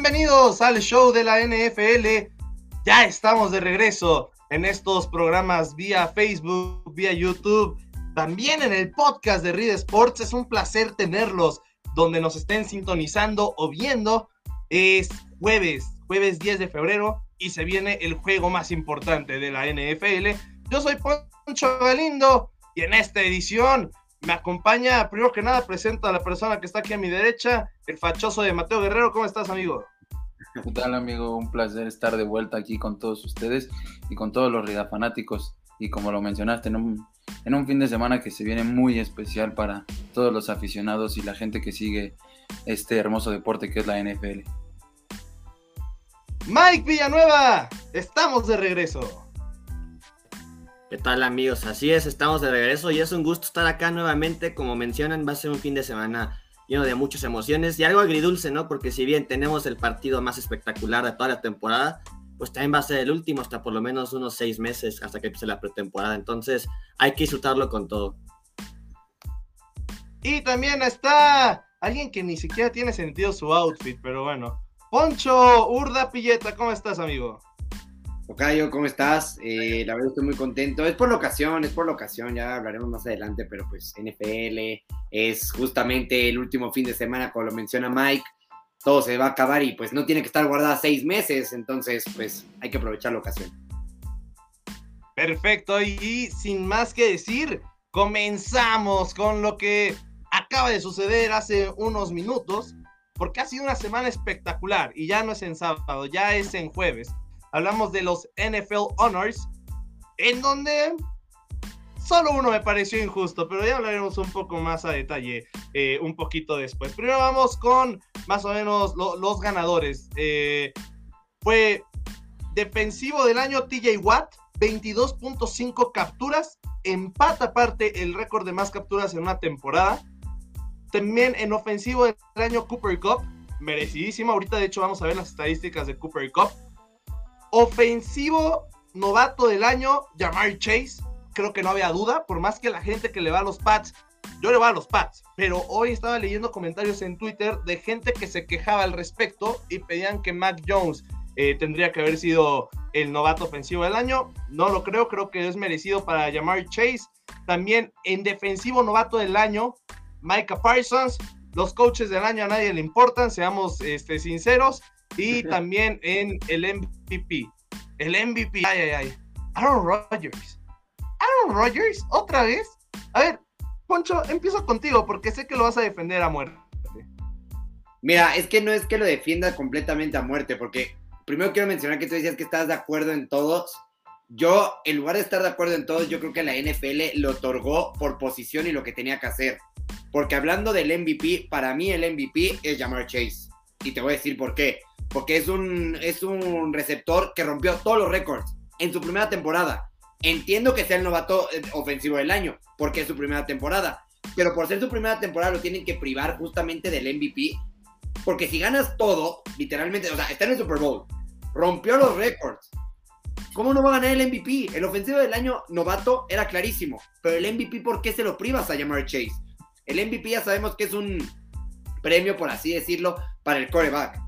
Bienvenidos al show de la NFL. Ya estamos de regreso en estos programas vía Facebook, vía YouTube, también en el podcast de Read Sports. Es un placer tenerlos donde nos estén sintonizando o viendo. Es jueves, jueves 10 de febrero y se viene el juego más importante de la NFL. Yo soy Poncho Galindo y en esta edición me acompaña, primero que nada, presento a la persona que está aquí a mi derecha, el fachoso de Mateo Guerrero. ¿Cómo estás, amigo? ¿Qué tal, amigo? Un placer estar de vuelta aquí con todos ustedes y con todos los Rida fanáticos. Y como lo mencionaste, en un, en un fin de semana que se viene muy especial para todos los aficionados y la gente que sigue este hermoso deporte que es la NFL. Mike Villanueva, estamos de regreso. ¿Qué tal amigos? Así es, estamos de regreso y es un gusto estar acá nuevamente. Como mencionan, va a ser un fin de semana lleno de muchas emociones y algo agridulce, ¿no? Porque si bien tenemos el partido más espectacular de toda la temporada, pues también va a ser el último hasta por lo menos unos seis meses hasta que empiece la pretemporada. Entonces hay que disfrutarlo con todo. Y también está alguien que ni siquiera tiene sentido su outfit, pero bueno. Poncho Urda Pilleta, ¿cómo estás, amigo? Ocayo, ¿cómo estás? Eh, la verdad estoy muy contento. Es por la ocasión, es por la ocasión, ya hablaremos más adelante, pero pues NFL es justamente el último fin de semana, como lo menciona Mike. Todo se va a acabar y pues no tiene que estar guardada seis meses, entonces pues hay que aprovechar la ocasión. Perfecto, y sin más que decir, comenzamos con lo que acaba de suceder hace unos minutos, porque ha sido una semana espectacular y ya no es en sábado, ya es en jueves hablamos de los NFL Honors, en donde solo uno me pareció injusto, pero ya hablaremos un poco más a detalle eh, un poquito después. Primero vamos con más o menos los ganadores. Eh, fue defensivo del año TJ Watt, 22.5 capturas, empata aparte el récord de más capturas en una temporada. También en ofensivo del año Cooper Cup, merecidísimo. Ahorita de hecho vamos a ver las estadísticas de Cooper Cup. Ofensivo novato del año, Jamar Chase. Creo que no había duda, por más que la gente que le va a los Pats, yo le voy a los Pats, pero hoy estaba leyendo comentarios en Twitter de gente que se quejaba al respecto y pedían que Mac Jones eh, tendría que haber sido el novato ofensivo del año. No lo creo, creo que es merecido para Jamar Chase. También en defensivo novato del año, Micah Parsons. Los coaches del año a nadie le importan, seamos este, sinceros. Y también en el MVP. El MVP. Ay, ay, ay. Aaron Rodgers. Aaron Rodgers, otra vez. A ver, Poncho, empiezo contigo porque sé que lo vas a defender a muerte. Mira, es que no es que lo defienda completamente a muerte, porque primero quiero mencionar que tú decías que estás de acuerdo en todos. Yo, en lugar de estar de acuerdo en todos, yo creo que la NFL lo otorgó por posición y lo que tenía que hacer. Porque hablando del MVP, para mí el MVP es Jamar Chase. Y te voy a decir por qué porque es un, es un receptor que rompió todos los récords en su primera temporada. Entiendo que sea el novato eh, ofensivo del año, porque es su primera temporada, pero por ser su primera temporada lo tienen que privar justamente del MVP, porque si ganas todo, literalmente, o sea, está en el Super Bowl, rompió los récords. ¿Cómo no va a ganar el MVP? El ofensivo del año novato era clarísimo, pero el MVP, ¿por qué se lo privas a llamar Chase? El MVP ya sabemos que es un premio, por así decirlo, para el coreback.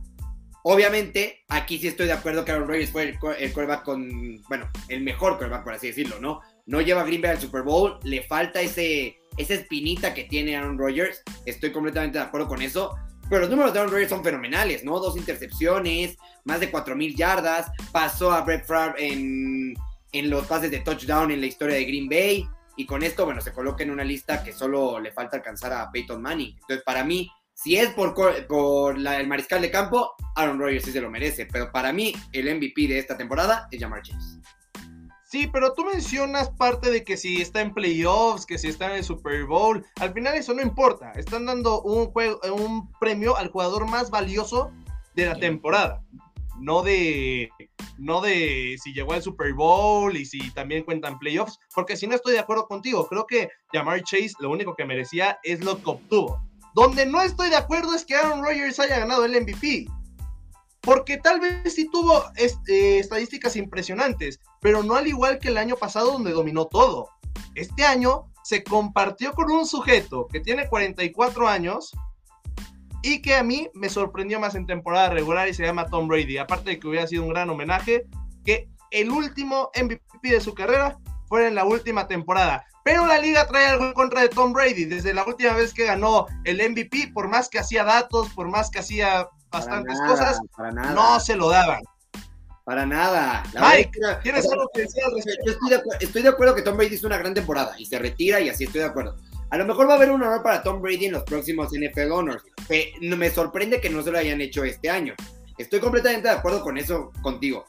Obviamente, aquí sí estoy de acuerdo que Aaron Rodgers fue el, el quarterback con, bueno, el mejor quarterback, por así decirlo, ¿no? No lleva a Green Bay al Super Bowl, le falta ese, esa espinita que tiene Aaron Rodgers, estoy completamente de acuerdo con eso, pero los números de Aaron Rodgers son fenomenales, ¿no? Dos intercepciones, más de 4.000 yardas, pasó a Brett Favre en, en los pases de touchdown en la historia de Green Bay, y con esto, bueno, se coloca en una lista que solo le falta alcanzar a Peyton Manning. Entonces, para mí, si es por, por el mariscal de campo, Aaron Rodgers sí se lo merece. Pero para mí, el MVP de esta temporada es Jamar Chase. Sí, pero tú mencionas parte de que si está en playoffs, que si está en el Super Bowl, al final eso no importa. Están dando un, juego, un premio al jugador más valioso de la temporada. No de, no de si llegó al Super Bowl y si también cuentan playoffs, porque si no estoy de acuerdo contigo, creo que Jamar Chase lo único que merecía es lo que obtuvo. Donde no estoy de acuerdo es que Aaron Rodgers haya ganado el MVP. Porque tal vez sí tuvo este, estadísticas impresionantes, pero no al igual que el año pasado donde dominó todo. Este año se compartió con un sujeto que tiene 44 años y que a mí me sorprendió más en temporada regular y se llama Tom Brady. Aparte de que hubiera sido un gran homenaje, que el último MVP de su carrera fuera en la última temporada. Pero la liga trae algo en contra de Tom Brady. Desde la última vez que ganó el MVP, por más que hacía datos, por más que hacía bastantes cosas, no se lo daban. Para nada. Mike, ¿tienes algo que decir estoy de, acuerdo que Tom Brady hizo una gran temporada y se retira y así estoy de acuerdo. A lo mejor va a haber un honor para Tom Brady en los próximos NFL Honors. Me sorprende que no se lo hayan hecho este año. Estoy completamente de acuerdo con eso contigo.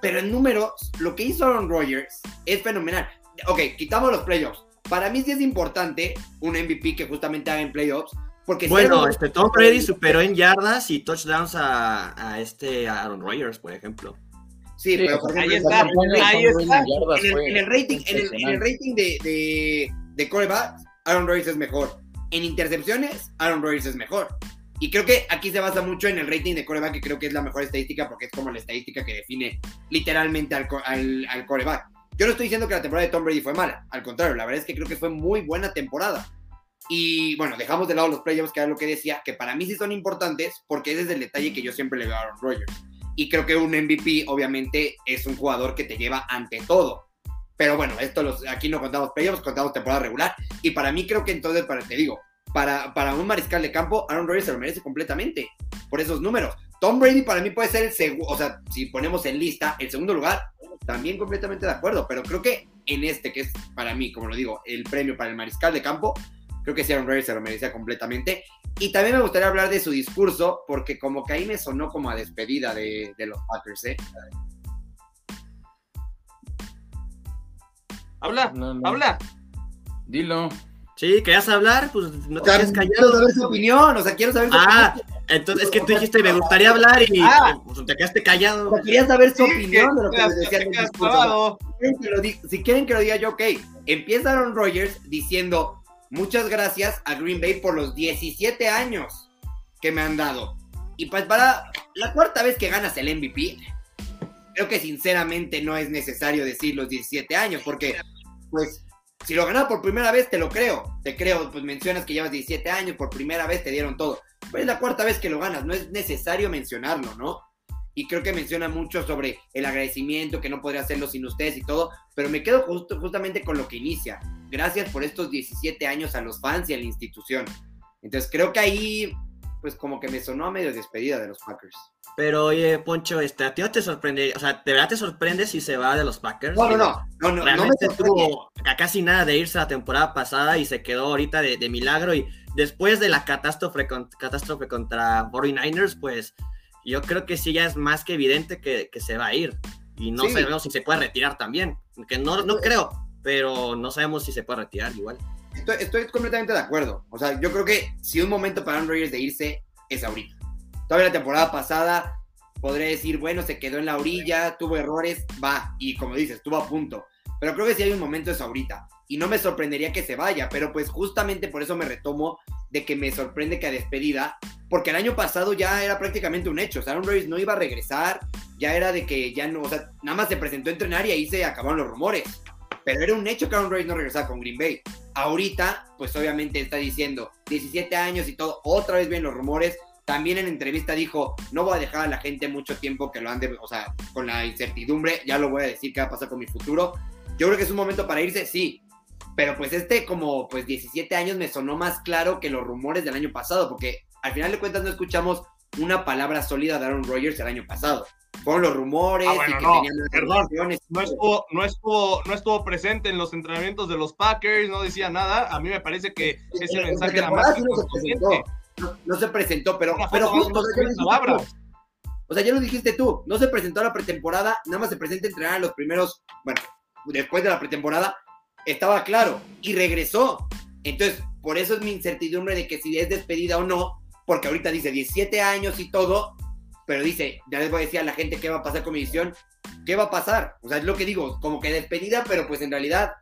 Pero en números, lo que hizo Aaron Rodgers es fenomenal. Ok, quitamos los playoffs. Para mí sí es importante un MVP que justamente haga en playoffs. Porque bueno, este Tom Brady superó en yardas y touchdowns a, este Aaron Rodgers, por ejemplo. Sí, pero por ejemplo, ahí está, ahí está. En, el, rating, en el, rating de, de, de Aaron Rodgers es mejor. En intercepciones, Aaron Rodgers es mejor. Y creo que aquí se basa mucho en el rating de coreback, que creo que es la mejor estadística porque es como la estadística que define literalmente al, al, coreback. Yo no estoy diciendo que la temporada de Tom Brady fue mala, al contrario, la verdad es que creo que fue muy buena temporada. Y bueno, dejamos de lado los playoffs, que era lo que decía, que para mí sí son importantes porque ese es el detalle que yo siempre le veo a Aaron Rodgers. Y creo que un MVP, obviamente, es un jugador que te lleva ante todo. Pero bueno, esto los, aquí no contamos playoffs, contamos temporada regular. Y para mí creo que entonces, para, te digo, para, para un mariscal de campo, Aaron Rodgers se lo merece completamente por esos números. Tom Brady para mí puede ser el segundo, o sea, si ponemos en lista el segundo lugar, también completamente de acuerdo, pero creo que en este, que es para mí, como lo digo, el premio para el mariscal de campo, creo que Aaron Rodgers se lo merecía completamente. Y también me gustaría hablar de su discurso, porque como que ahí me sonó como a despedida de, de los Packers, ¿eh? Habla, habla. Dilo. Sí, ¿querías hablar? Pues no te quedes callado. Quiero saber su opinión, o sea, quiero saber su ah, entonces es que tú dijiste, me gustaría hablar y ah, pues, te quedaste callado. O quería saber su opinión de lo que me decía en el discurso. Si quieren que lo diga yo, ok. Empieza Aaron Rodgers diciendo, muchas gracias a Green Bay por los 17 años que me han dado. Y pues para la cuarta vez que ganas el MVP, creo que sinceramente no es necesario decir los 17 años, porque pues si lo ganas por primera vez, te lo creo. Te creo, pues mencionas que llevas 17 años, por primera vez te dieron todo. Pero es la cuarta vez que lo ganas, no es necesario mencionarlo, ¿no? Y creo que menciona mucho sobre el agradecimiento, que no podría hacerlo sin ustedes y todo, pero me quedo justo, justamente con lo que inicia. Gracias por estos 17 años a los fans y a la institución. Entonces creo que ahí, pues como que me sonó a medio despedida de los Packers. Pero oye, Poncho, este, ¿a ti no te sorprende? O sea, ¿de verdad te sorprende si se va de los Packers? No, no, no. no, no Realmente no tuvo a casi nada de irse la temporada pasada y se quedó ahorita de, milagro. Y después de la catástrofe, catástrofe contra 49ers, pues yo creo que sí ya es más que evidente que, se va a ir. Y no sabemos si se puede retirar también. Que no, no creo, pero no sabemos si se puede retirar igual. Estoy, estoy completamente de acuerdo. O sea, yo creo que si un momento para Aaron Rodgers de irse es ahorita Todavía la temporada pasada podré decir, bueno, se quedó en la orilla, tuvo errores, va, y como dices, estuvo a punto. Pero creo que si hay un momento es ahorita. Y no me sorprendería que se vaya, pero pues justamente por eso me retomo de que me sorprende que a despedida, porque el año pasado ya era prácticamente un hecho. O sea, Aaron Rodgers no iba a regresar, ya era de que ya no, o sea, nada más se presentó a entrenar y ahí se acabaron los rumores. Pero era un hecho que Aaron Rodgers no regresaba con Green Bay. Ahorita, pues obviamente está diciendo 17 años y todo, otra vez ven los rumores, también en entrevista dijo, no voy a dejar a la gente mucho tiempo que lo ande, o sea, con la incertidumbre, ya lo voy a decir qué va a pasar con mi futuro. Yo creo que es un momento para irse, sí, pero pues este como pues 17 años me sonó más claro que los rumores del año pasado, porque al final de cuentas no escuchamos una palabra sólida de Aaron Rodgers el año pasado. Fueron los rumores ah, y que no, perdón, no estuvo, no estuvo, no estuvo presente en los entrenamientos de los Packers, no decía nada. A mí me parece que ese mensaje era más no, se presentó, pero, pero justo, o sea, ya lo dijiste tú, no se presentó a la pretemporada, nada más se presenta a entrenar a los primeros, bueno, después de la pretemporada, estaba claro, y regresó. Entonces, por eso es mi incertidumbre de que si es despedida o no, porque ahorita dice 17 años y todo, pero dice, ya les voy a decir a la gente qué va a pasar con mi visión, qué va a pasar. O sea, es lo que digo, como que despedida, pero pues en realidad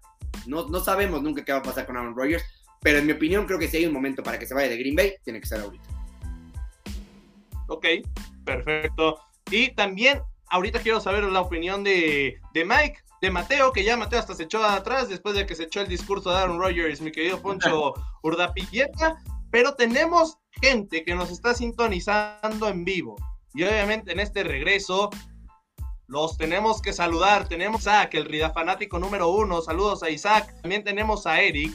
no, no sabemos nunca qué va a pasar con Aaron Rodgers. Pero en mi opinión, creo que si hay un momento para que se vaya de Green Bay, tiene que ser ahorita. Ok, perfecto. Y también, ahorita quiero saber la opinión de, Mike, de Mateo, que ya Mateo hasta se echó atrás después de que se echó el discurso de Aaron Rodgers, mi querido Poncho Urdapilleta. Pero tenemos gente que nos está sintonizando en vivo. Y obviamente en este regreso los tenemos que saludar. Tenemos a Isaac, el Rida fanático número uno. Saludos a Isaac. También tenemos a Eric.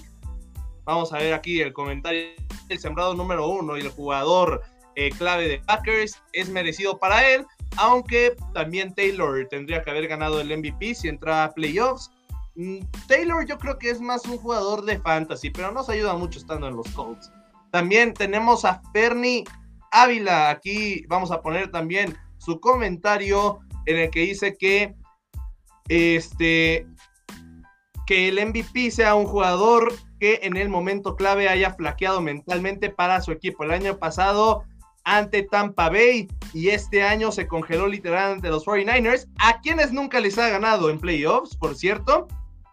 Vamos a ver aquí el comentario. El sembrado número uno y el jugador eh, clave de Packers es merecido para él. Aunque también Taylor tendría que haber ganado el MVP si entra a playoffs. Mm, Taylor yo creo que es más un jugador de fantasy, pero nos ayuda mucho estando en los Colts. También tenemos a Fernie Ávila. Aquí vamos a poner también su comentario en el que dice que este que el MVP sea un jugador que en el momento clave haya flaqueado mentalmente para su equipo. El año pasado ante Tampa Bay y este año se congeló literalmente los 49ers, a quienes nunca les ha ganado en playoffs, por cierto.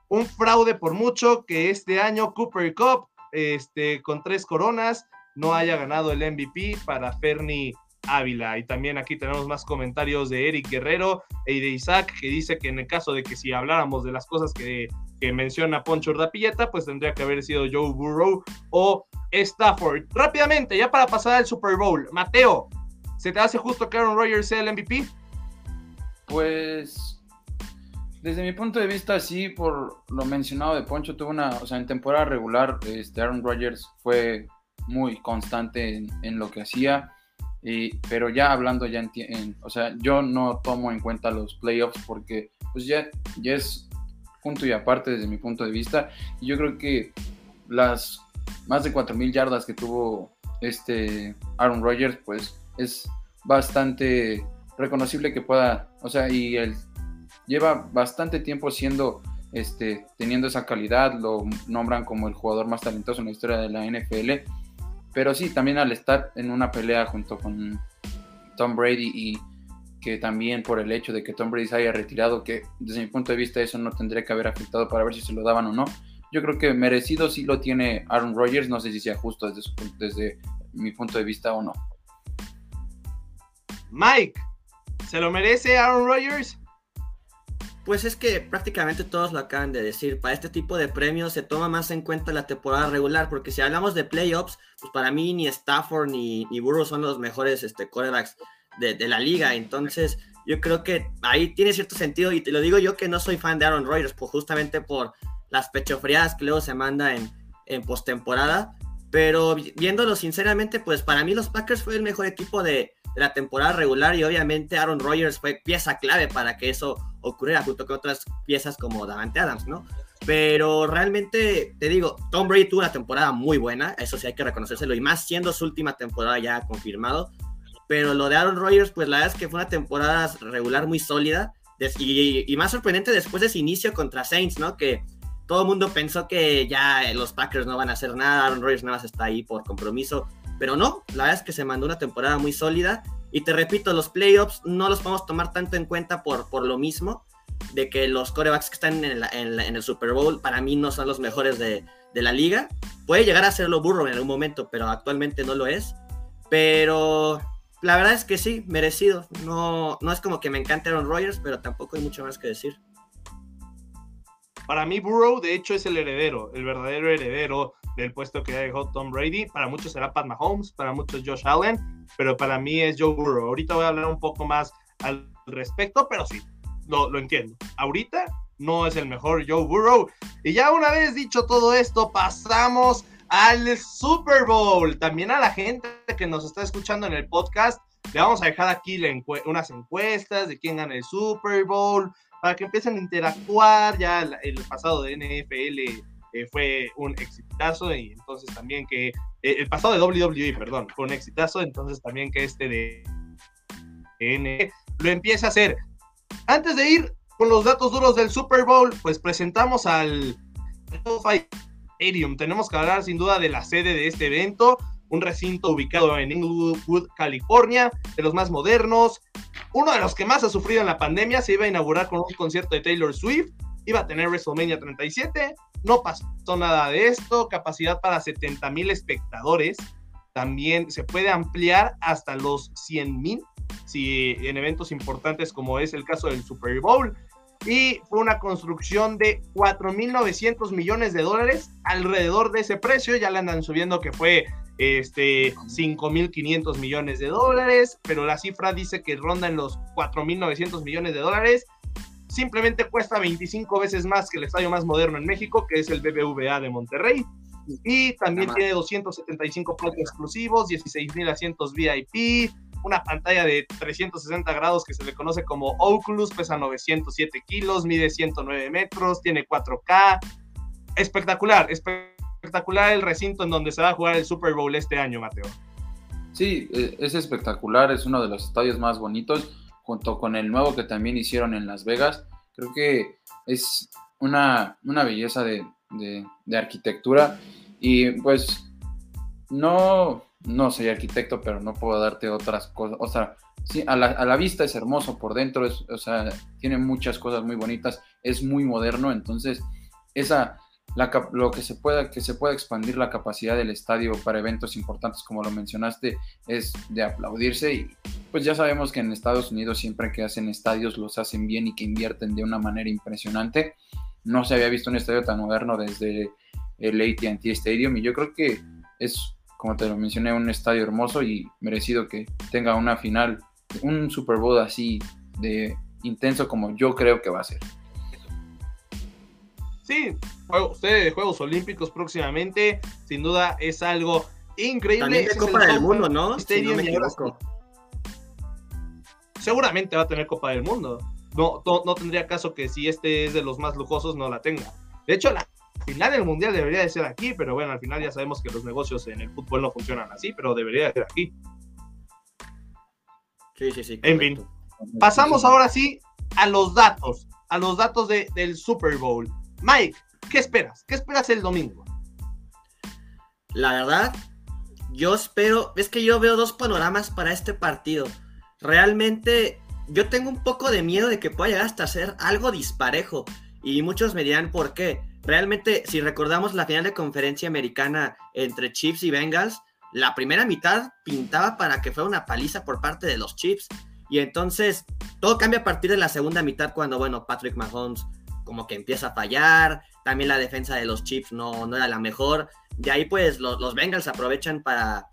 Un fraude por mucho que este año Cooper Cup este, con tres coronas, no haya ganado el MVP para Fernie Ávila. Y también aquí tenemos más comentarios de Eric Guerrero y de Isaac, que dice que en el caso de que si habláramos de las cosas que, que menciona Poncho Urdapilleta, pues tendría que haber sido Joe Burrow o Stafford. Rápidamente, ya para pasar al Super Bowl, Mateo, ¿se te hace justo que Aaron Rodgers sea el MVP? Pues desde mi punto de vista, sí, por lo mencionado de Poncho, tuvo una, o sea, en temporada regular, este Aaron Rodgers fue muy constante en, lo que hacía, y, pero ya hablando ya en, o sea, yo no tomo en cuenta los playoffs porque pues ya, ya es punto y aparte desde mi punto de vista, y yo creo que las más de 4.000 yardas que tuvo este Aaron Rodgers, pues es bastante reconocible que pueda, o sea, y el lleva bastante tiempo siendo, este, teniendo esa calidad, lo nombran como el jugador más talentoso en la historia de la NFL, pero sí, también al estar en una pelea junto con Tom Brady y que también por el hecho de que Tom Brady se haya retirado, que desde mi punto de vista eso no tendría que haber afectado para ver si se lo daban o no. Yo creo que merecido sí lo tiene Aaron Rodgers, no sé si sea justo desde, desde mi punto de vista o no. Mike, ¿se lo merece Aaron Rodgers? Pues es que prácticamente todos lo acaban de decir. Para este tipo de premios se toma más en cuenta la temporada regular, porque si hablamos de playoffs, pues para mí ni Stafford ni, ni Burrow son los mejores este, quarterbacks de, la liga. Entonces, yo creo que ahí tiene cierto sentido. Y te lo digo yo que no soy fan de Aaron Rodgers, pues justamente por las pechofriadas que luego se manda en, en postemporada. Pero viéndolo sinceramente, pues para mí los Packers fue el mejor equipo de, de la temporada regular y obviamente Aaron Rodgers fue pieza clave para que eso ocurriera junto con otras piezas como Davante Adams, ¿no? Pero realmente, te digo, Tom Brady tuvo una temporada muy buena, eso sí hay que reconocérselo, y más siendo su última temporada ya confirmado. Pero lo de Aaron Rodgers, pues la verdad es que fue una temporada regular muy sólida, y, y más sorprendente después de ese inicio contra Saints, ¿no? Que todo el mundo pensó que ya los Packers no van a hacer nada, Aaron Rodgers nada más está ahí por compromiso, pero no, la verdad es que se mandó una temporada muy sólida y te repito, los playoffs no los podemos tomar tanto en cuenta por, por lo mismo, de que los corebacks que están en, el Super Bowl para mí no son los mejores de, la liga. Puede llegar a serlo burro en algún momento, pero actualmente no lo es. Pero la verdad es que sí, merecido. No, no es como que me encante Aaron Rodgers, pero tampoco hay mucho más que decir. Para mí, Burrow, de hecho, es el heredero, el verdadero heredero del puesto que dejó Tom Brady. Para muchos será Pat Mahomes, para muchos Josh Allen, pero para mí es Joe Burrow. Ahorita voy a hablar un poco más al respecto, pero sí, lo, lo entiendo. Ahorita no es el mejor Joe Burrow. Y ya una vez dicho todo esto, pasamos al Super Bowl. También a la gente que nos está escuchando en el podcast, le vamos a dejar aquí unas encuestas de quién gana el Super Bowl, para que empiecen a interactuar. Ya el pasado de NFL eh, fue un exitazo y entonces también que eh, el pasado de WWE, perdón, fue un exitazo, entonces también que este de N lo empiece a hacer. Antes de ir con los datos duros del Super Bowl, pues presentamos al Stadium. Tenemos que hablar sin duda de la sede de este evento, un recinto ubicado en Inglewood, California, de los más modernos, uno de los que más ha sufrido en la pandemia, se iba a inaugurar con un concierto de Taylor Swift, iba a tener WrestleMania 37, no pasó nada de esto, capacidad para 70 mil espectadores, también se puede ampliar hasta los 100 mil, si en eventos importantes como es el caso del Super Bowl. Y fue una construcción de 4.900 millones de dólares alrededor de ese precio, ya le andan subiendo que fue este 5.500 millones de dólares, pero la cifra dice que ronda en los 4.900 millones de dólares. Simplemente cuesta 25 veces más que el estadio más moderno en México, que es el BBVA de Monterrey. Y también tiene 275 platos exclusivos, 16.000 asientos VIP, una pantalla de 360 grados que se le conoce como Oculus, pesa 907 kilos, mide 109 metros, tiene 4K. Espectacular, espectacular el recinto en donde se va a jugar el Super Bowl este año, Mateo. Sí, e, es espectacular, es uno de los estadios más bonitos, junto con el nuevo que también hicieron en Las Vegas. Creo que es una, una belleza de, de arquitectura y pues no, no soy arquitecto, pero no puedo darte otras cosas. O sea, sí, a la, vista es hermoso, por dentro es, o sea, tiene muchas cosas muy bonitas, es muy moderno, entonces esa, lo que se pueda, que se pueda expandir la capacidad del estadio para eventos importantes, como lo mencionaste, es de aplaudirse y pues ya sabemos que en Estados Unidos siempre que hacen estadios los hacen bien y que invierten de una manera impresionante. No se había visto un estadio tan moderno desde el AT&T Stadium y yo creo que es como te lo mencioné, un estadio hermoso y merecido que tenga una final, un Super Bowl así de intenso como yo creo que va a ser. Sí, usted de Juegos Olímpicos próximamente, sin duda es algo increíble. También de Copa del Mundo, ¿no? Si no me Seguramente va a tener Copa del Mundo. No, no, no, tendría caso que si este es de los más lujosos no la tenga. De hecho, la final del mundial debería de ser aquí, pero bueno, al final ya sabemos que los negocios en el fútbol no funcionan así, pero debería de ser aquí. Sí, sí, sí. En fin, pasamos ahora sí a los datos, a los datos de, del Super Bowl. Mike, ¿qué esperas? ¿Qué esperas el domingo? La verdad, yo espero, es que yo veo dos panoramas para este partido. Realmente, yo tengo un poco de miedo de que pueda llegar hasta ser algo disparejo. Y muchos me dirán por qué realmente, si recordamos la final de conferencia americana entre Chiefs y Bengals, la primera mitad pintaba para que fuera una paliza por parte de los Chiefs. Y entonces todo cambia a partir de la segunda mitad cuando, bueno, Patrick Mahomes como que empieza a fallar, también la defensa de los Chiefs no, no era la mejor. De ahí pues los, los Bengals aprovechan para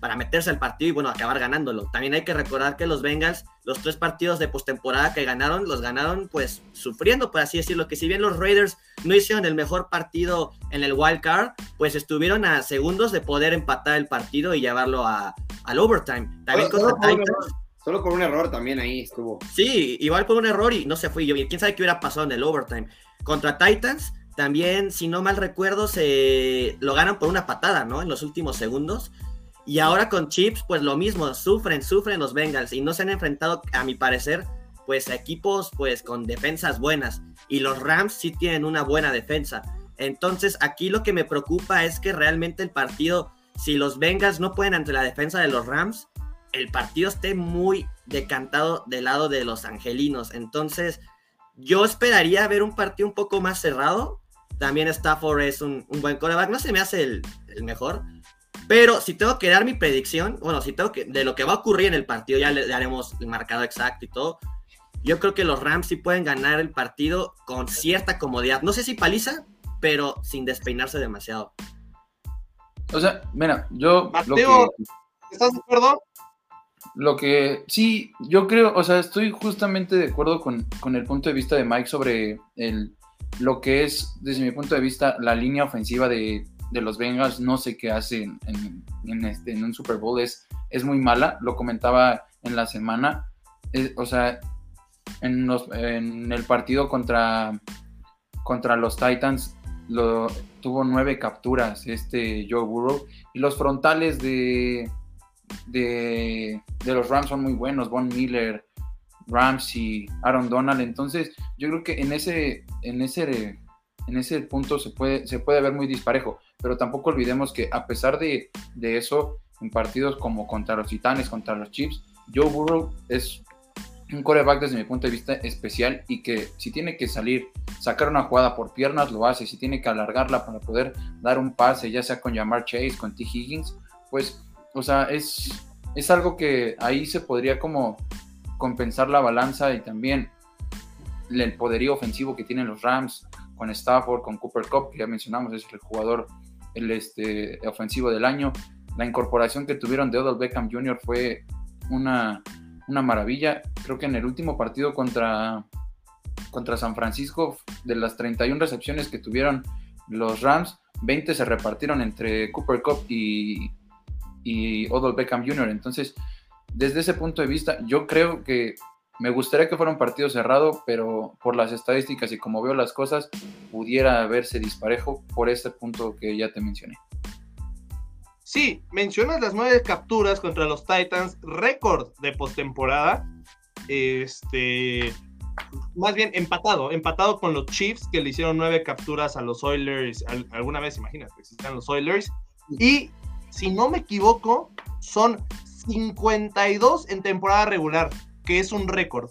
para meterse al partido y bueno, acabar ganándolo. También hay que recordar que los Bengals, los tres partidos de postemporada que ganaron, los ganaron pues sufriendo, por así decirlo, que si bien los Raiders no hicieron el mejor partido en el wild card, pues estuvieron a segundos de poder empatar el partido y llevarlo a, al overtime. También solo, solo con un error también ahí estuvo. Sí, igual por un error y no se fue. Yo, quién sabe qué hubiera pasado en el overtime. Contra Titans, también, si no mal recuerdo, se lo ganan por una patada, ¿no? En los últimos segundos. Y ahora con Chips, pues lo mismo, sufren, sufren los Bengals y no se han enfrentado, a mi parecer, pues equipos pues con defensas buenas. Y los Rams sí tienen una buena defensa. Entonces aquí lo que me preocupa es que realmente el partido, si los Bengals no pueden ante la defensa de los Rams, el partido esté muy decantado del lado de los angelinos. Entonces yo esperaría ver un partido un poco más cerrado. También Stafford es un, buen coreback, no se me hace el mejor, pero si tengo que dar mi predicción, bueno, si tengo que, de lo que va a ocurrir en el partido, ya le daremos el marcado exacto y todo. Yo creo que los Rams sí pueden ganar el partido con cierta comodidad. No sé si paliza, pero sin despeinarse demasiado. O sea, mira, yo. Mateo, ¿estás de acuerdo? Lo que sí, yo creo, o sea, estoy justamente de acuerdo con, con el punto de vista de Mike sobre el, lo que es, desde mi punto de vista, la línea ofensiva de de los Bengals no sé qué hace en, este, en un Super Bowl, es, es muy mala, lo comentaba en la semana, o sea, en, en, el partido contra, contra los Titans lo, tuvo nueve capturas este Joe Burrow y los frontales de, de, de los Rams son muy buenos, Von Miller, Ramsey, Aaron Donald, entonces yo creo que en ese, en ese, en ese punto se puede, se puede ver muy disparejo pero tampoco olvidemos que a pesar de, eso, en partidos como contra los Titanes, contra los Chiefs, Joe Burrow es un coreback desde mi punto de vista especial y que si tiene que salir, sacar una jugada por piernas, lo hace, si tiene que alargarla para poder dar un pase, ya sea con Jamar Chase, con T. Higgins, pues, o sea, es, es algo que ahí se podría como compensar la balanza y también el poderío ofensivo que tienen los Rams con Stafford, con Cooper Cup, que ya mencionamos, es el jugador el este, ofensivo del año. La incorporación que tuvieron de Odell Beckham Jr. fue una, una maravilla. Creo que en el último partido contra, contra San Francisco, de las 31 recepciones que tuvieron los Rams, 20 se repartieron entre Cooper Cup y, y Odell Beckham Jr. Entonces, desde ese punto de vista, yo creo que me gustaría que fuera un partido cerrado, pero por las estadísticas y como veo las cosas, pudiera verse disparejo por este punto que ya te mencioné. Sí, mencionas las nueve capturas contra los Titans, récord de postemporada. Este, más bien empatado, empatado con los Chiefs que le hicieron nueve capturas a los Oilers alguna vez, imagínate, existían los Oilers. Y si no me equivoco, son 52 en temporada regular que es un récord.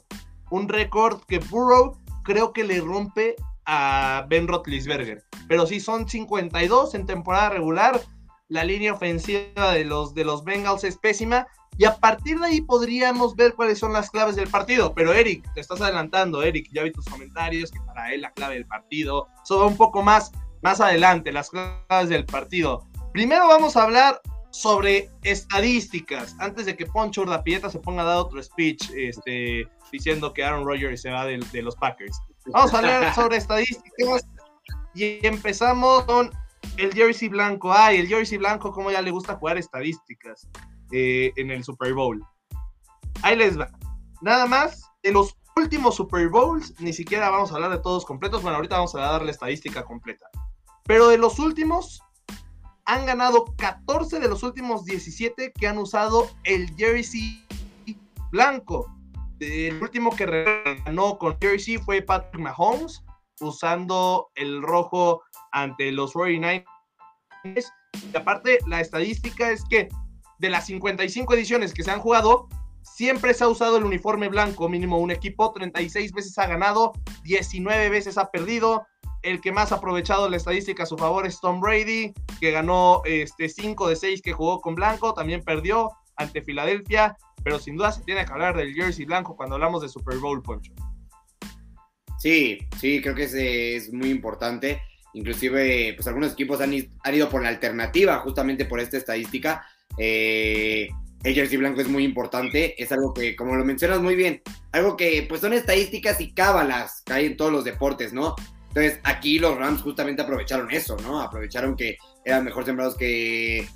Un récord que Burrow creo que le rompe a Ben Roethlisberger. Pero sí son 52 en temporada regular. La línea ofensiva de los, de los Bengals es pésima. Y a partir de ahí podríamos ver cuáles son las claves del partido. Pero Eric, te estás adelantando, Eric. Ya vi tus comentarios que para él la clave del partido. Eso un poco más, más adelante, las claves del partido. Primero vamos a hablar sobre estadísticas, antes de que Poncho Urdapieta se ponga a dar otro speech este, diciendo que Aaron Rodgers se va de, los Packers. Vamos a hablar sobre estadísticas y empezamos con el jersey blanco. Ay, el jersey blanco, como ya le gusta jugar estadísticas eh, en el Super Bowl. Ahí les va. Nada más, de los últimos Super Bowls, ni siquiera vamos a hablar de todos completos. Bueno, ahorita vamos a dar la estadística completa. Pero de los últimos, han ganado 14 de los últimos 17 que han usado el jersey blanco. El último que ganó con jersey fue Patrick Mahomes, usando el rojo ante los 49ers. Y aparte, la estadística es que de las 55 ediciones que se han jugado, siempre se ha usado el uniforme blanco, mínimo un equipo, 36 veces ha ganado, 19 veces ha perdido, el que más ha aprovechado la estadística a su favor es Tom Brady, que ganó este 5 de 6 que jugó con blanco, también perdió ante Filadelfia, pero sin duda se tiene que hablar del jersey blanco cuando hablamos de Super Bowl, Poncho. Sí, sí, creo que es, muy importante. Inclusive, pues algunos equipos han, ido por la alternativa justamente por esta estadística. Eh, el jersey blanco es muy importante, es algo que, como lo mencionas muy bien, algo que pues son estadísticas y cábalas que hay en todos los deportes, ¿no? Entonces, aquí los Rams justamente aprovecharon eso, ¿no? Aprovecharon que eran mejor sembrados que,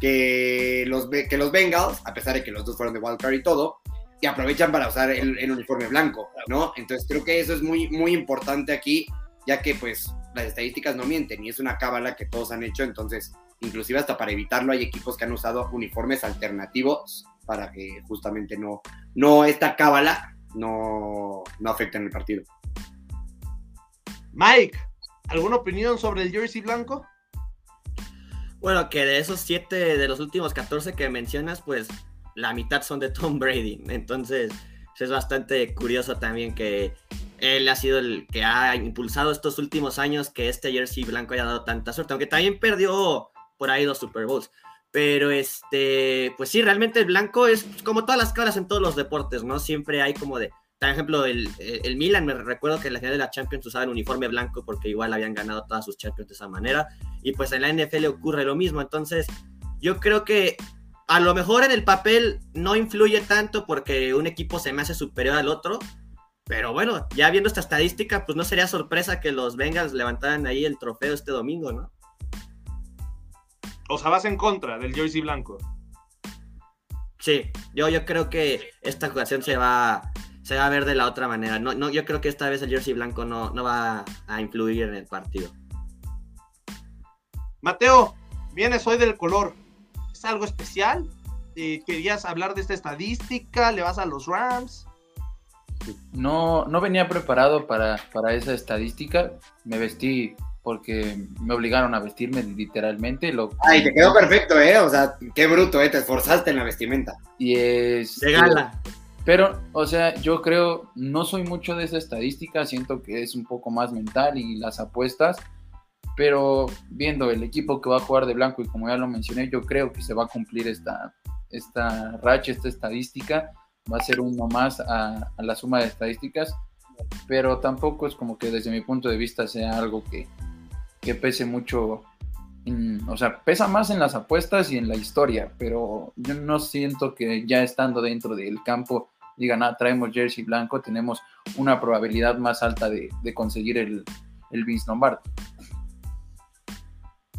que, los, que los Bengals, a pesar de que los dos fueron de wildcard y todo, y aprovechan para usar el, uniforme blanco, ¿no? Entonces, creo que eso es muy, muy importante aquí, ya que, pues, las estadísticas no mienten y es una cábala que todos han hecho, entonces, inclusive hasta para evitarlo, hay equipos que han usado uniformes alternativos para que justamente no, no esta cábala no, no afecte en el partido. Mike, ¿alguna opinión sobre el jersey blanco? Bueno, que de esos siete de los últimos 14 que mencionas, pues la mitad son de Tom Brady. Entonces, es bastante curioso también que él ha sido el que ha impulsado estos últimos años que este jersey blanco haya dado tanta suerte, aunque también perdió por ahí dos Super Bowls. Pero este, pues sí, realmente el blanco es como todas las caras en todos los deportes, ¿no? Siempre hay como de, por ejemplo, el, el, Milan, me recuerdo que en la final de la Champions usaba el uniforme blanco porque igual habían ganado todas sus Champions de esa manera. Y pues en la NFL ocurre lo mismo. Entonces, yo creo que a lo mejor en el papel no influye tanto porque un equipo se me hace superior al otro. Pero bueno, ya viendo esta estadística, pues no sería sorpresa que los Bengals levantaran ahí el trofeo este domingo, ¿no? O sea, vas en contra del jersey blanco. Sí, yo, yo creo que esta ocasión se va, se va a ver de la otra manera. No, no, yo creo que esta vez el jersey blanco no, no va a influir en el partido. Mateo, vienes hoy del color. ¿Es algo especial? Eh, ¿Querías hablar de esta estadística? ¿Le vas a los Rams? No, no venía preparado para, para esa estadística. Me vestí porque me obligaron a vestirme literalmente. Lo... Ay, te quedó perfecto, ¿eh? O sea, qué bruto, ¿eh? Te esforzaste en la vestimenta. Y es... De gala. Pero, o sea, yo creo, no soy mucho de esa estadística, siento que es un poco más mental y las apuestas, pero viendo el equipo que va a jugar de blanco y como ya lo mencioné, yo creo que se va a cumplir esta, esta racha, esta estadística, va a ser uno más a, la suma de estadísticas. pero tampoco es como que desde mi punto de vista sea algo que, que pese mucho, o sea, pesa más en las apuestas y en la historia, pero yo no siento que ya estando dentro del campo digan, ah, traemos jersey blanco, tenemos una probabilidad más alta de, conseguir el, el Vince Lombardo.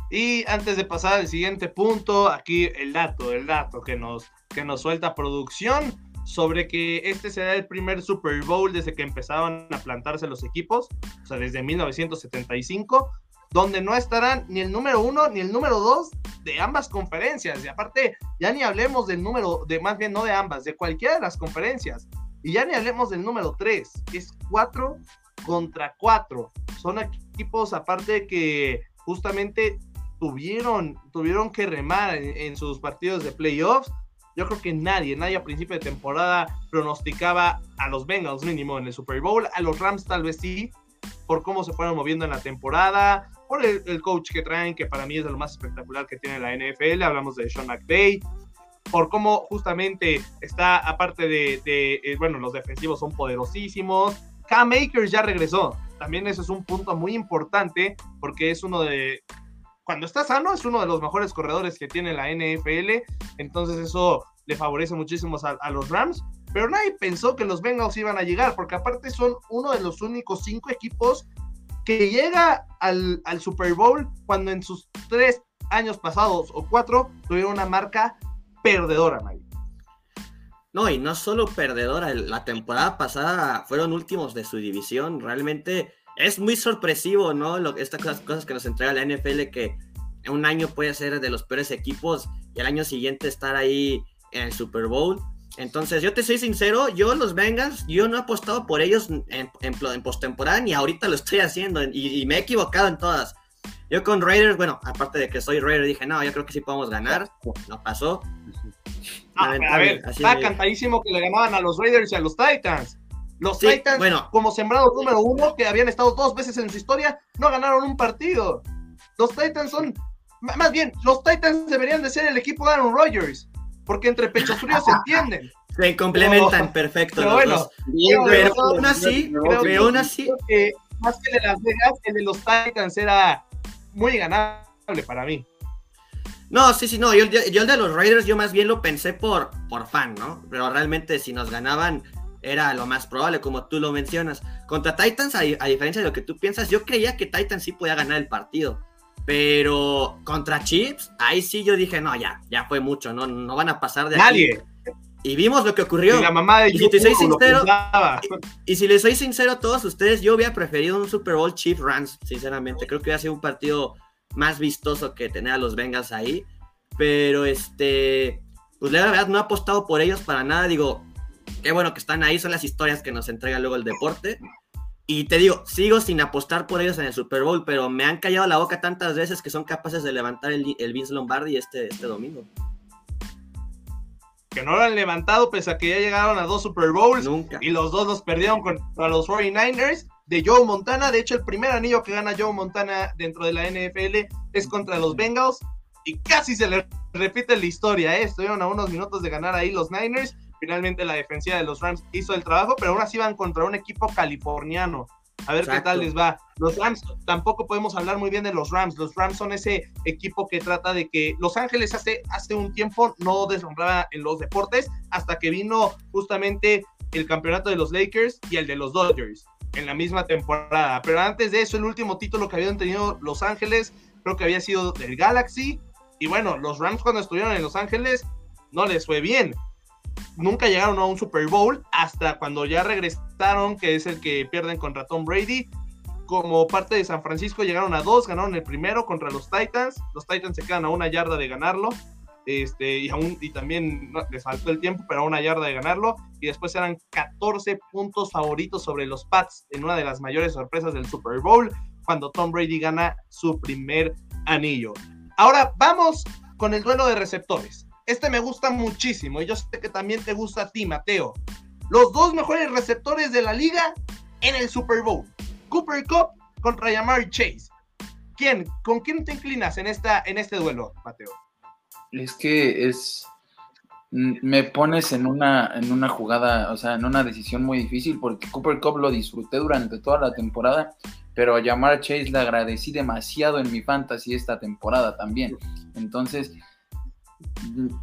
Y antes de pasar al siguiente punto, aquí el dato, el dato que nos, que nos suelta producción sobre que este será el primer Super Bowl desde que empezaban a plantarse los equipos, o sea, desde 1975, donde no estarán ni el número uno ni el número dos de ambas conferencias. Y aparte, ya ni hablemos del número, de más bien no de ambas, de cualquiera de las conferencias. Y ya ni hablemos del número tres, es cuatro contra cuatro. Son equipos aparte que justamente tuvieron, tuvieron que remar en sus partidos de playoffs yo creo que nadie, nadie a principio de temporada pronosticaba a los Bengals mínimo en el Super Bowl, a los Rams tal vez sí, por cómo se fueron moviendo en la temporada, por el, coach que traen, que para mí es de lo más espectacular que tiene la NFL, hablamos de Sean McVay, por cómo justamente está, aparte de, eh, bueno, los defensivos son poderosísimos, Cam Akers ya regresó, también eso es un punto muy importante, porque es uno de, cuando está sano, es uno de los mejores corredores que tiene la NFL. Entonces eso le favorece muchísimo a, los Rams. Pero nadie pensó que los Bengals iban a llegar, porque aparte son uno de los únicos cinco equipos que llega al, Super Bowl cuando en sus tres años pasados o cuatro tuvieron una marca perdedora, Mike. No, y no solo perdedora, la temporada pasada fueron últimos de su división. Realmente es muy sorpresivo, ¿no? Lo, estas cosas, que nos entrega la NFL, que un año puede ser de los peores equipos y al año siguiente estar ahí en el Super Bowl. Entonces, yo te soy sincero, yo los Bengals, yo no he apostado por ellos en, en, en postemporada ni ahorita lo estoy haciendo y, me he equivocado en todas. Yo con Raiders, bueno, aparte de que soy Raider, dije, no, yo creo que sí podemos ganar. No pasó. Ah, a ver, está cantadísimo que le ganaban a los Raiders y a los Titans. Los Titans, como sembrados número uno, que habían estado dos veces en su historia, no ganaron un partido. Los Titans son, más bien, los Titans deberían de ser el equipo de Aaron Rodgers, porque entre pechos fríos se entienden. Se complementan perfecto. Pero bueno, pero, aún así, pero aún así. Que más que el de Las Vegas, el de los Titans era muy ganable para mí. No, sí, sí, no. Yo, yo, el de los Raiders, yo más bien lo pensé por, por fan, ¿no? Pero realmente, si nos ganaban era lo más probable, como tú lo mencionas. Contra Titans, a, diferencia de lo que tú piensas, yo creía que Titans sí podía ganar el partido. Pero contra Chips, ahí sí yo dije, no, ya, ya fue mucho, no, no van a pasar de Nadie. Y vimos lo que ocurrió. Y la mamá de y si te soy sincero, y, si les soy sincero a todos ustedes, yo hubiera preferido un Super Bowl Chiefs Rams, sinceramente. Creo que hubiera sido un partido más vistoso que tener a los Bengals ahí. Pero este, pues la verdad no he apostado por ellos para nada. Digo, qué bueno que están ahí, son las historias que nos entrega luego el deporte. Y te digo, sigo sin apostar por ellos en el Super Bowl, pero me han callado la boca tantas veces que son capaces de levantar el, el Vince Lombardi este, este domingo. Que no lo han levantado pese a que ya llegaron a dos Super Bowls. Nunca. Y los dos los perdieron contra los 49ers de Joe Montana. De hecho, el primer anillo que gana Joe Montana dentro de la NFL es contra los Bengals. Y casi se le repite la historia. ¿eh? Estuvieron a unos minutos de ganar ahí los Niners Finalmente la defensiva de los Rams hizo el trabajo, pero aún así van contra un equipo californiano. A ver qué tal les va. Los Rams, tampoco podemos hablar muy bien de los Rams. Los Rams son ese equipo que trata de que Los Ángeles hace, hace un tiempo no deslumbraba en los deportes hasta que vino justamente el campeonato de los Lakers y el de los Dodgers en la misma temporada. Pero antes de eso, el último título que habían tenido Los Ángeles creo que había sido del Galaxy. Y bueno, los Rams cuando estuvieron en Los Ángeles no les fue bien nunca llegaron a un Super Bowl hasta cuando ya regresaron, que es el que pierden contra Tom Brady. Como parte de San Francisco llegaron a dos, ganaron el primero contra los Titans. Los Titans se quedan a una yarda de ganarlo. Este, y, aún, y también les faltó el tiempo, pero a una yarda de ganarlo. Y después eran 14 puntos favoritos sobre los Pats en una de las mayores sorpresas del Super Bowl, cuando Tom Brady gana su primer anillo. Ahora vamos con el duelo de receptores. Este me gusta muchísimo y yo sé que también te gusta a ti, Mateo. Los dos mejores receptores de la liga en el Super Bowl. Cooper Cup contra Yamar Chase. ¿Quién? ¿Con quién te inclinas en, esta, en este duelo, Mateo? Es que es. me pones en una, en una jugada, o sea, en una decisión muy difícil, porque Cooper Cup lo disfruté durante toda la temporada, pero a Jamar Chase le agradecí demasiado en mi fantasy esta temporada también. Entonces,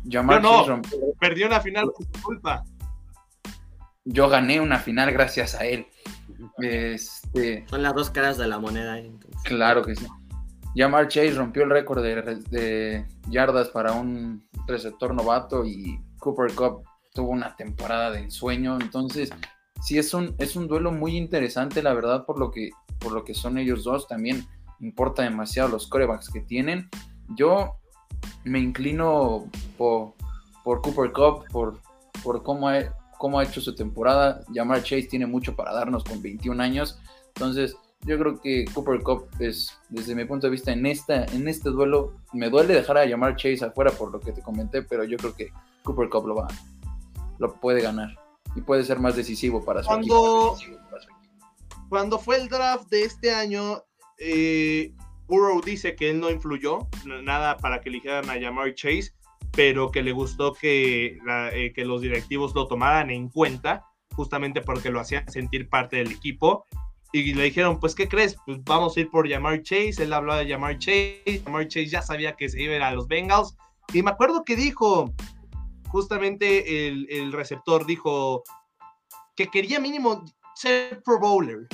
Jamar Chase rompió. Perdió una final por su culpa. Yo gané una final gracias a él. Este, Son las dos caras de la moneda. Claro que sí. Jamar Chase rompió el récord de, yardas para un receptor novato y Cooper Cup tuvo una temporada de ensueño. Entonces, sí es un, es un duelo muy interesante, la verdad, por lo que, por lo que son ellos dos. También importa demasiado los corebacks que tienen. Yo me inclino por, por Cooper Cup, por, por cómo, ha, cómo ha hecho su temporada. Jamar Chase tiene mucho para darnos con 21 años. Entonces, yo creo que Cooper Cup es, desde mi punto de vista, en, esta, en este duelo, me duele dejar a llamar Chase afuera por lo que te comenté, pero yo creo que Cooper Cup lo va, lo puede ganar y puede ser más decisivo para su cuando, equipo. Cuando fue el draft de este año, eh, Burrow dice que él no influyó nada para que eligieran a llamar Chase, pero que le gustó que, eh, que los directivos lo tomaran en cuenta, justamente porque lo hacían sentir parte del equipo y le dijeron, pues, ¿qué crees? Pues vamos a ir por Jamar Chase. Él hablaba de Jamar Chase. Jamar Chase ya sabía que se iba a a los Bengals. Y me acuerdo que dijo, justamente el, receptor dijo que quería mínimo ser Pro Bowler.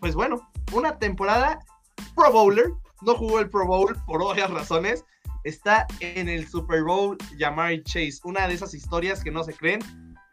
Pues bueno, una temporada Pro Bowler. No jugó el Pro Bowl por obvias razones. Está en el Super Bowl Jamar Chase. Una de esas historias que no se creen.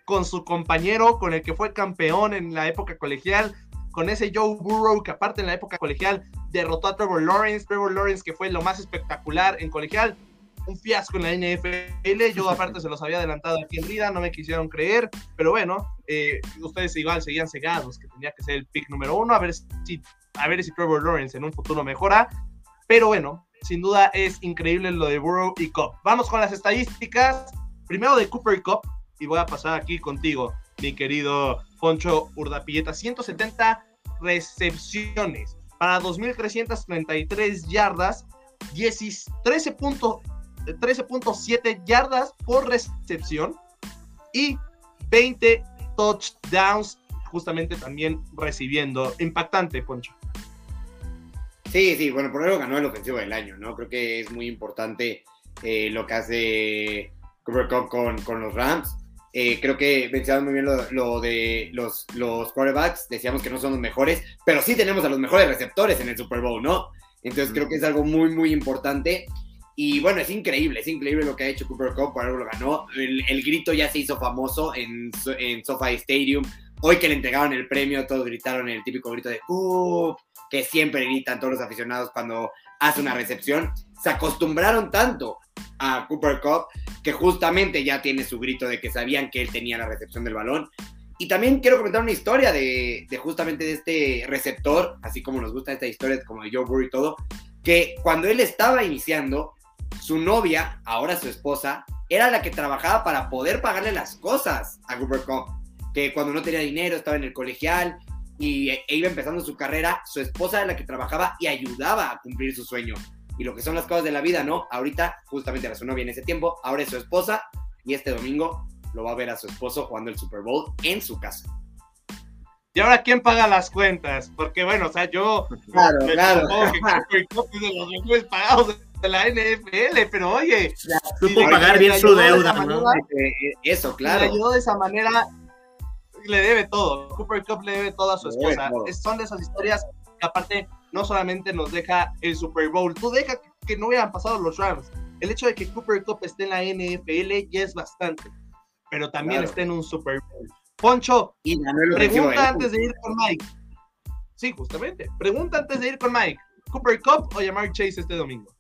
Con su compañero, con el que fue campeón en la época colegial, con ese Joe Burrow que aparte en la época colegial derrotó a Trevor Lawrence, Trevor Lawrence que fue lo más espectacular en colegial, un fiasco en la NFL, yo aparte se los había adelantado aquí en Rida, no me quisieron creer, pero bueno, eh, ustedes igual seguían cegados que tenía que ser el pick número uno, a ver si, a ver si Trevor Lawrence en un futuro mejora, pero bueno, sin duda es increíble lo de Burrow y Cup. Vamos con las estadísticas, primero de Cooper Cup, y voy a pasar aquí contigo, mi querido Poncho Urdapilleta, 170 recepciones para 2.333 yardas, 13.7 yardas por recepción y 20 touchdowns, justamente también recibiendo. Impactante, Poncho. Sí, sí, bueno, por eso ganó el ofensivo del año, ¿no? Creo que es muy importante eh, lo que hace Cooper Cup con, con los Rams. Eh, creo que mencionamos muy bien lo, de los, los quarterbacks. Decíamos que no son los mejores, pero sí tenemos a los mejores receptores en el Super Bowl, ¿no? Entonces creo que es algo muy, muy importante. Y bueno, es increíble, es increíble lo que ha hecho Cooper Cup, por algo lo ganó. El, grito ya se hizo famoso en, en SoFi Stadium. Hoy que le entregaron el premio, todos gritaron el típico grito de Coop, que siempre gritan todos los aficionados cuando hace una recepción. Se acostumbraron tanto a Cooper Cup, que justamente ya tiene su grito de que sabían que él tenía la recepción del balón. Y también quiero comentar una historia de, justamente de este receptor, así como nos gusta esta historia como de Joe Burrow y todo, que cuando él estaba iniciando, su novia, ahora su esposa, era la que trabajaba para poder pagarle las cosas a Cooper Cup. Que cuando no tenía dinero, estaba en el colegial y e iba empezando su carrera, su esposa era la que trabajaba y ayudaba a cumplir su sueño y lo que son las cosas de la vida, ¿no? Ahorita justamente era su novia en ese tiempo, ahora es su esposa y este domingo lo va a ver a su esposo jugando el Super Bowl en su casa. ¿Y ahora quién paga las cuentas? Porque bueno, o sea, yo claro, claro. que es de los mejores pagados de la NFL, pero oye, supo pagar bien su deuda, ¿no? Eh, eh, eso, claro. Le ayudó de esa manera, le debe todo. Cooper Cup le debe todo a su esposa. son de esas historias que aparte no solamente nos deja el Super Bowl, tú deja que no hubieran pasado los Rams. El hecho de que Cooper Cup esté en la NFL ya es bastante, pero también esté en un Super Bowl. Poncho, pregunta antes de ir con Mike. Sí, justamente. Pregunta antes de ir con Mike. ¿Cooper Cup o llamar Chase este domingo?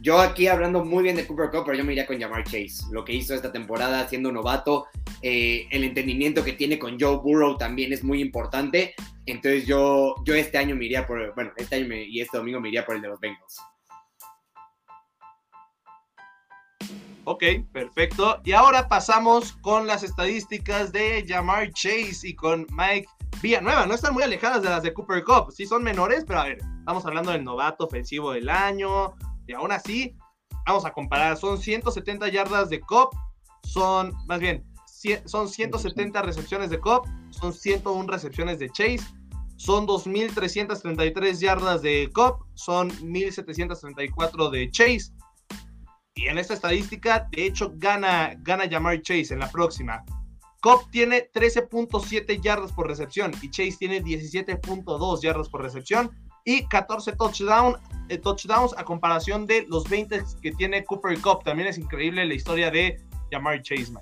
Yo aquí hablando muy bien de Cooper Cup, pero yo me iría con Jamar Chase. Lo que hizo esta temporada siendo novato, eh, el entendimiento que tiene con Joe Burrow también es muy importante. Entonces yo, yo este año me iría por, bueno, este año y este domingo me iría por el de los Bengals. Ok, perfecto. Y ahora pasamos con las estadísticas de Jamar Chase y con Mike Villanueva. No están muy alejadas de las de Cooper Cup. Sí son menores, pero a ver, estamos hablando del novato ofensivo del año, y aún así, vamos a comparar, son 170 yardas de Cop son, más bien, son 170 recepciones de Cobb, son 101 recepciones de Chase, son 2.333 yardas de Cobb, son 1.734 de Chase. Y en esta estadística, de hecho, gana, gana Jamar Chase en la próxima. Cobb tiene 13.7 yardas por recepción y Chase tiene 17.2 yardas por recepción y 14 touchdown, eh, touchdowns a comparación de los 20 que tiene Cooper Cobb. También es increíble la historia de Jamar Chase,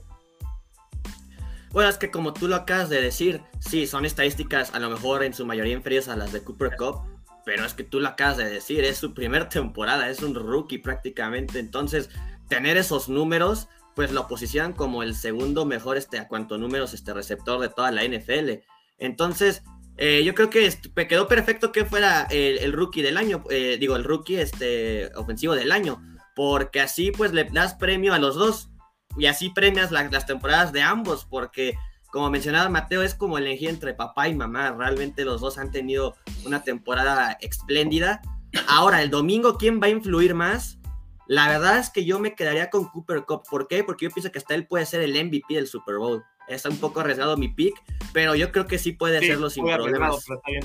Bueno, es que como tú lo acabas de decir, sí, son estadísticas a lo mejor en su mayoría inferiores a las de Cooper Cup, pero es que tú lo acabas de decir, es su primera temporada, es un rookie prácticamente, entonces tener esos números, pues lo posicionan como el segundo mejor este, a cuanto números este receptor de toda la NFL. Entonces, eh, yo creo que me quedó perfecto que fuera el, rookie del año, eh, digo, el rookie este, ofensivo del año, porque así pues le das premio a los dos y así premias las temporadas de ambos, porque como mencionaba Mateo, es como el elegir entre papá y mamá. Realmente los dos han tenido una temporada espléndida. Ahora, el domingo, ¿quién va a influir más? La verdad es que yo me quedaría con Cooper Cup. ¿Por qué? Porque yo pienso que hasta él puede ser el MVP del Super Bowl. Está un poco arriesgado mi pick, pero yo creo que sí puede hacerlo sin problemas. Está bien.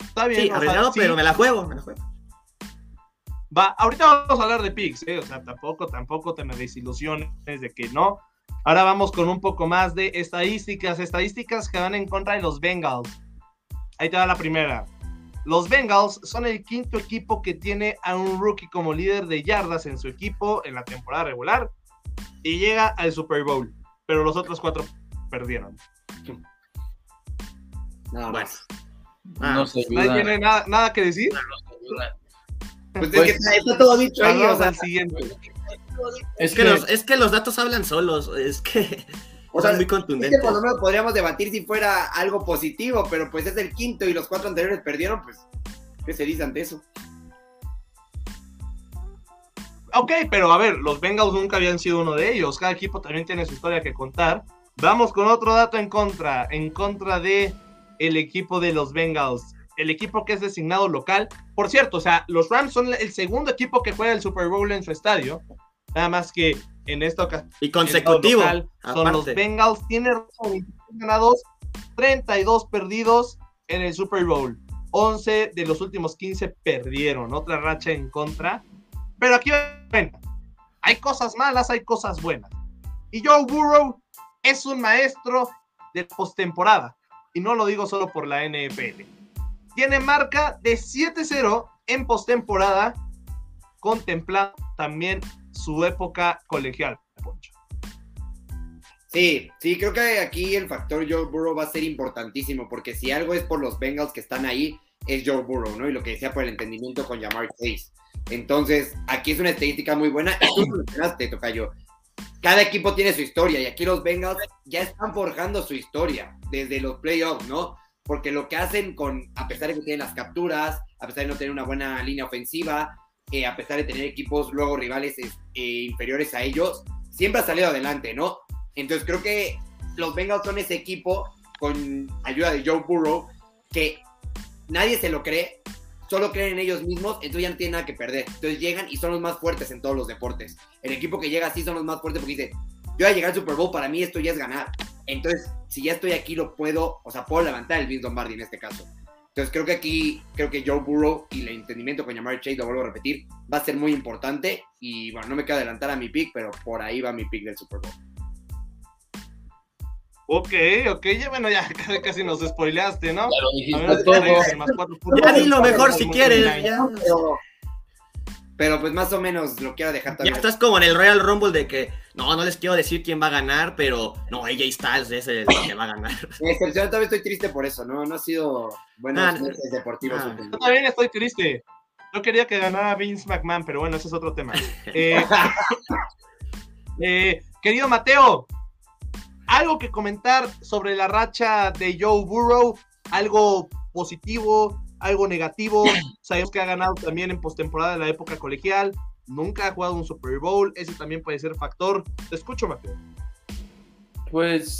Está bien. Sí, arriesgado, pero me la juego, me la juego. Va, ahorita vamos a hablar de picks, ¿eh? o sea, tampoco, tampoco te me desilusiones de que no. Ahora vamos con un poco más de estadísticas, estadísticas que van en contra de los Bengals. Ahí te da la primera. Los Bengals son el quinto equipo que tiene a un rookie como líder de yardas en su equipo en la temporada regular y llega al Super Bowl, pero los otros cuatro perdieron. Nada más. No, ¿Nadie tiene nada, que decir? Pues, es que está, todo dicho ahí. O sea, siguiente. Es que, los, es que los datos hablan solos, es que o sea, son muy que por lo menos podríamos debatir si fuera algo positivo, pero pues es el quinto y los cuatro anteriores perdieron, pues, ¿qué se dice ante eso? Ok, pero a ver, los Bengals nunca habían sido uno de ellos. Cada equipo también tiene su historia que contar. Vamos con otro dato en contra, en contra de el equipo de los Bengals, el equipo que es designado local. Por cierto, o sea, los Rams son el segundo equipo que juega el Super Bowl en su estadio. Nada más que en esta ocasión. Y consecutivo. son los Bengals. Tienen ganados, 32 perdidos en el Super Bowl. 11 de los últimos 15 perdieron. Otra racha en contra. Pero aquí, bueno, hay cosas malas, hay cosas buenas. Y Joe Burrow es un maestro de postemporada. Y no lo digo solo por la NFL. Tiene marca de 7-0 en postemporada, contemplando también su época colegial, Poncho. Sí, sí, creo que aquí el factor Joe Burrow va a ser importantísimo, porque si algo es por los Bengals que están ahí, es Joe Burrow, ¿no? Y lo que decía por el entendimiento con Jamar Chase. Entonces, aquí es una estadística muy buena. Y tú mencionaste, Tocayo. Cada equipo tiene su historia y aquí los Bengals ya están forjando su historia desde los playoffs, ¿no? Porque lo que hacen con, a pesar de que tienen las capturas, a pesar de no tener una buena línea ofensiva, eh, a pesar de tener equipos luego rivales eh, inferiores a ellos, siempre ha salido adelante, ¿no? Entonces creo que los Bengals son ese equipo con ayuda de Joe Burrow que nadie se lo cree, solo creen en ellos mismos, entonces ya no tienen nada que perder. Entonces llegan y son los más fuertes en todos los deportes. El equipo que llega así son los más fuertes porque dice, yo voy a llegar al Super Bowl, para mí esto ya es ganar. Entonces, si ya estoy aquí, lo puedo, o sea, puedo levantar el Vince Lombardi en este caso. Entonces creo que aquí, creo que Joe Burrow y el entendimiento con llamar Chase, lo vuelvo a repetir, va a ser muy importante. Y bueno, no me queda adelantar a mi pick, pero por ahí va mi pick del Super Bowl. Ok, ok, ya bueno, ya casi nos spoileaste, ¿no? Ya di lo mejor si quieres. Ya. Pero pues más o menos lo quiero dejar también. Ya estás como en el Royal Rumble de que no, no les quiero decir quién va a ganar, pero no, AJ Styles es el que va a ganar. Yo todavía estoy triste por eso, ¿no? No ha sido buenos ah, meses deportivos. Ah. Yo también estoy triste. Yo quería que ganara Vince McMahon, pero bueno, ese es otro tema. Eh, eh, querido Mateo, algo que comentar sobre la racha de Joe Burrow, algo positivo, algo negativo. Sabemos que ha ganado también en postemporada de la época colegial. Nunca ha jugado un Super Bowl. Ese también puede ser factor. Te escucho, Mateo. Pues,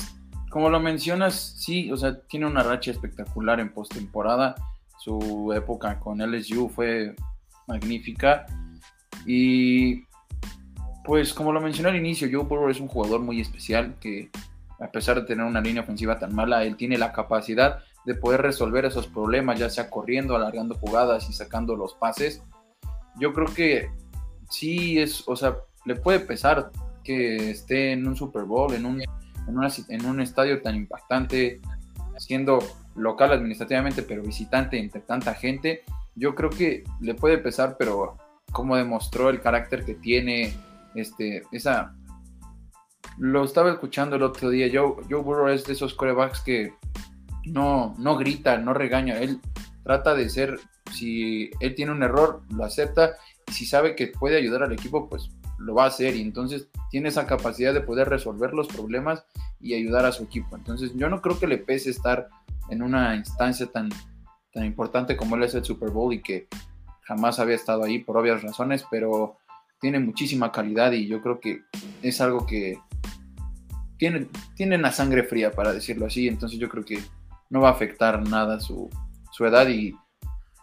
como lo mencionas, sí, o sea, tiene una racha espectacular en postemporada. Su época con LSU fue magnífica. Y Pues como lo mencioné al inicio, Joe Burrow es un jugador muy especial que a pesar de tener una línea ofensiva tan mala, él tiene la capacidad de poder resolver esos problemas, ya sea corriendo, alargando jugadas y sacando los pases. Yo creo que sí es, o sea, le puede pesar que esté en un Super Bowl, en un, en, un estadio tan impactante, siendo local administrativamente, pero visitante entre tanta gente. Yo creo que le puede pesar, pero como demostró el carácter que tiene, este, esa... Lo estaba escuchando el otro día, Joe, Joe Burrow es de esos corebacks que no, no grita, no regaña, él trata de ser, si él tiene un error, lo acepta, y si sabe que puede ayudar al equipo, pues lo va a hacer, y entonces tiene esa capacidad de poder resolver los problemas y ayudar a su equipo. Entonces yo no creo que le pese estar en una instancia tan, tan importante como él es el Super Bowl y que jamás había estado ahí por obvias razones, pero tiene muchísima calidad y yo creo que es algo que tiene, tiene la sangre fría, para decirlo así, entonces yo creo que no va a afectar nada su, su edad y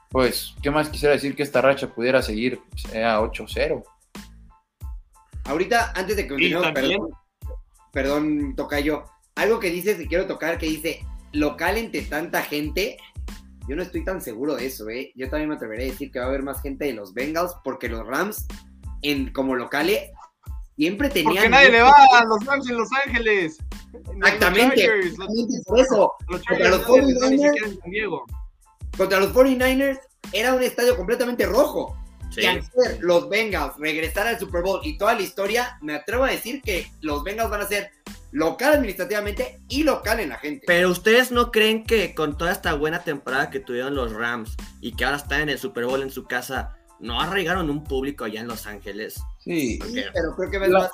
pues, ¿qué más quisiera decir que esta racha pudiera seguir sea 8-0? Ahorita, antes de que continuemos, perdón, perdón, yo algo que dices que quiero tocar, que dice local entre tanta gente, yo no estoy tan seguro de eso, ¿eh? Yo también me atreveré a decir que va a haber más gente de los Bengals, porque los Rams, en, como locales, siempre tenían... Porque nadie le va a los Rams en Los Ángeles. Exactamente. por eso. contra los 49ers, contra los 49ers era un estadio completamente rojo. Y al ser los Bengals regresar al Super Bowl y toda la historia, me atrevo a decir que los Bengals van a ser local administrativamente y local en la gente. Pero ustedes no creen que con toda esta buena temporada que tuvieron los Rams y que ahora están en el Super Bowl en su casa, no arraigaron un público allá en Los Ángeles. Sí, pero creo que la,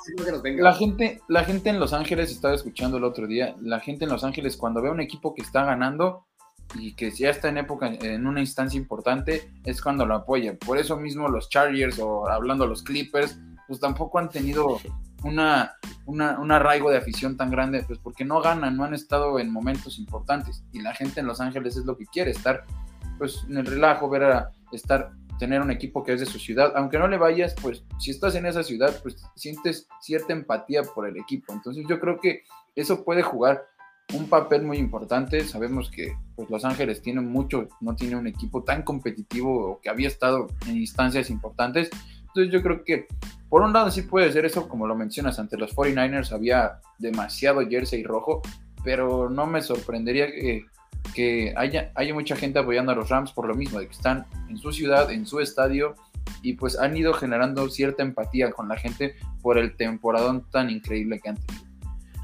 la gente, la gente en Los Ángeles estaba escuchando el otro día. La gente en Los Ángeles cuando ve a un equipo que está ganando y que ya está en época, en una instancia importante, es cuando lo apoya. Por eso mismo los Chargers o hablando los Clippers, pues tampoco han tenido una, una, un arraigo de afición tan grande, pues porque no ganan, no han estado en momentos importantes. Y la gente en Los Ángeles es lo que quiere, estar pues en el relajo, ver a estar tener un equipo que es de su ciudad, aunque no le vayas, pues si estás en esa ciudad, pues sientes cierta empatía por el equipo. Entonces yo creo que eso puede jugar un papel muy importante. Sabemos que pues, Los Ángeles tiene mucho, no tiene un equipo tan competitivo o que había estado en instancias importantes. Entonces yo creo que por un lado sí puede ser eso, como lo mencionas, ante los 49ers había demasiado jersey rojo, pero no me sorprendería que que haya, haya mucha gente apoyando a los Rams por lo mismo, de que están en su ciudad, en su estadio, y pues han ido generando cierta empatía con la gente por el temporadón tan increíble que han tenido.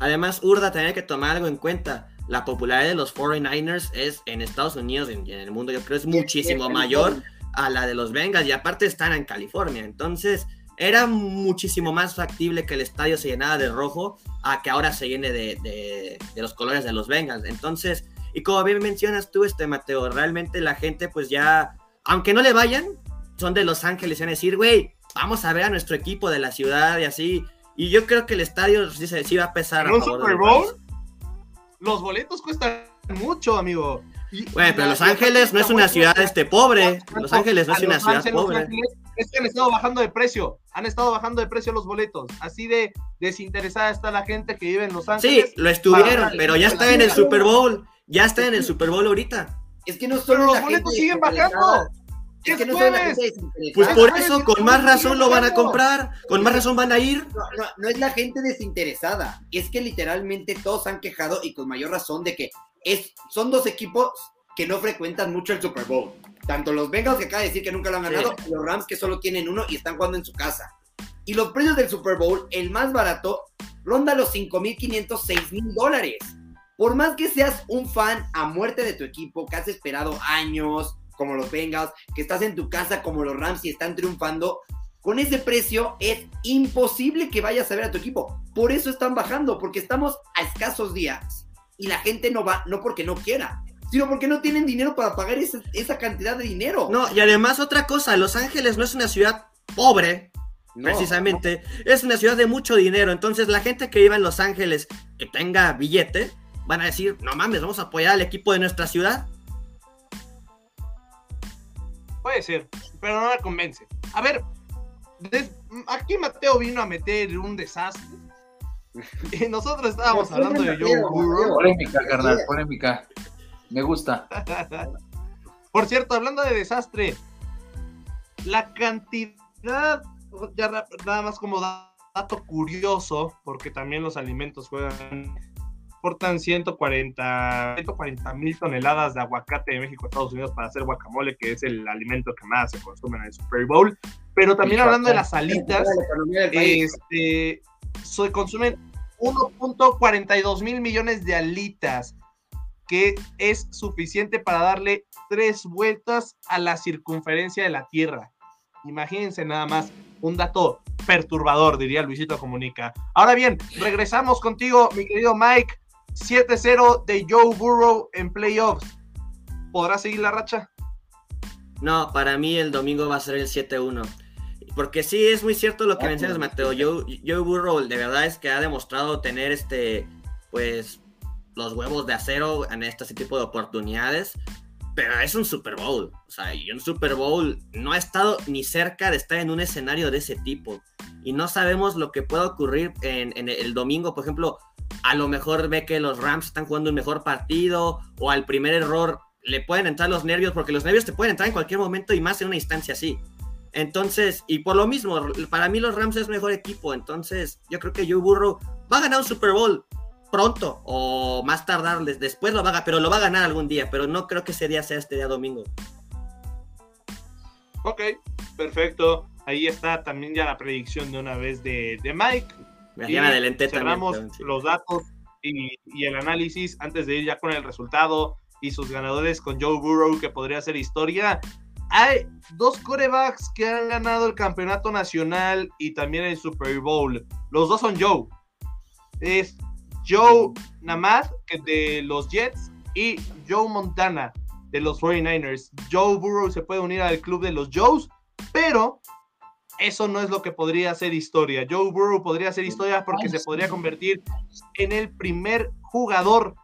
Además, Urda tiene que tomar algo en cuenta. La popularidad de los 49ers es en Estados Unidos y en, el mundo, yo creo, es muchísimo mayor a la de los Bengals, y aparte están en California. Entonces, era muchísimo más factible que el estadio se llenara de rojo a que ahora se llene de, de, de los colores de los Bengals. Entonces, y como bien mencionas tú, este Mateo, realmente la gente pues ya, aunque no le vayan, son de Los Ángeles y van a decir, güey, vamos a ver a nuestro equipo de la ciudad y así. Y yo creo que el estadio sí, sí va a pesar. ¿En un Super Bowl? Los boletos cuestan mucho, amigo. Güey, pero Los Ángeles no es una ciudad este pobre. Los Ángeles no es una ciudad pobre. Es que han estado bajando de precio. Han estado bajando de precio los boletos. Así de desinteresada está la gente que vive en Los Ángeles. Sí, lo estuvieron, pero ya está en el Super Bowl. Ya está en el Super Bowl ahorita. Es que no solo los boletos siguen bajando. Es que no Pues por eso, con más razón lo van a comprar, con más razón van a ir. No, no, es la gente desinteresada, es que literalmente todos han quejado y con mayor razón de que es, son dos equipos que no frecuentan mucho el Super Bowl. Tanto los Bengals que acaba de decir que nunca lo han ganado, y los Rams que solo tienen uno y están jugando en su casa. Y los precios del Super Bowl, el más barato, ronda los 5.500, 6.000 dólares por más que seas un fan a muerte de tu equipo, que has esperado años, como los Bengals, que estás en tu casa como los Rams y están triunfando, con ese precio es imposible que vayas a ver a tu equipo. Por eso están bajando, porque estamos a escasos días. Y la gente no va, no porque no quiera, sino porque no tienen dinero para pagar esa, esa cantidad de dinero. No, y además otra cosa, Los Ángeles no es una ciudad pobre, precisamente, es una ciudad de mucho dinero. Entonces la gente que vive en Los Ángeles, que tenga billete, van a decir, no mames, vamos a apoyar al equipo de nuestra ciudad. Puede ser, pero no la convence. A ver, aquí Mateo vino a meter un desastre. Y nosotros estábamos hablando de Joe Burrow. Polémica, carnal, polémica. Me gusta. Por cierto, hablando de desastre, la cantidad, ya nada más como dato curioso, porque también los alimentos juegan, portan 140 mil toneladas de aguacate de México a Estados Unidos para hacer guacamole, que es el alimento que más se consume en el Super Bowl. Pero también hablando de las alitas, este, se consumen 1.42 mil millones de alitas, que es suficiente para darle tres vueltas a la circunferencia de la Tierra. Imagínense nada más, un dato perturbador, diría Luisito Comunica. Ahora bien, regresamos contigo, mi querido Mike. 7-0 de Joe Burrow en playoffs. ¿Podrá seguir la racha? No, para mí el domingo va a ser el 7-1. Porque sí, es muy cierto lo que mencionas, Mateo. Joe, Burrow de verdad es que ha demostrado tener este, pues, los huevos de acero en este tipo de oportunidades. Pero es un Super Bowl. O sea, y un Super Bowl no ha estado ni cerca de estar en un escenario de ese tipo. Y no sabemos lo que pueda ocurrir en, en el domingo. Por ejemplo, a lo mejor ve que los Rams están jugando un mejor partido. O al primer error le pueden entrar los nervios. Porque los nervios te pueden entrar en cualquier momento y más en una instancia así. Entonces, y por lo mismo, para mí los Rams es mejor equipo. Entonces, yo creo que Joe Burrow va a ganar un Super Bowl pronto o más tardar, después lo va a pero lo va a ganar algún día. Pero no creo que ese día sea este día domingo. Ok, perfecto. Ahí está también ya la predicción de una vez de, Mike. Me y adelanté cerramos los datos y, y el análisis antes de ir ya con el resultado y sus ganadores con Joe Burrow, que podría ser historia hay dos corebacks que han ganado el campeonato nacional y también el Super Bowl. Los dos son Joe. Es Joe Namath, de los Jets, y Joe Montana, de los 49ers. Joe Burrow se puede unir al club de los Joes, pero eso no es lo que podría ser historia. Joe Burrow podría ser historia porque se podría convertir en el primer jugador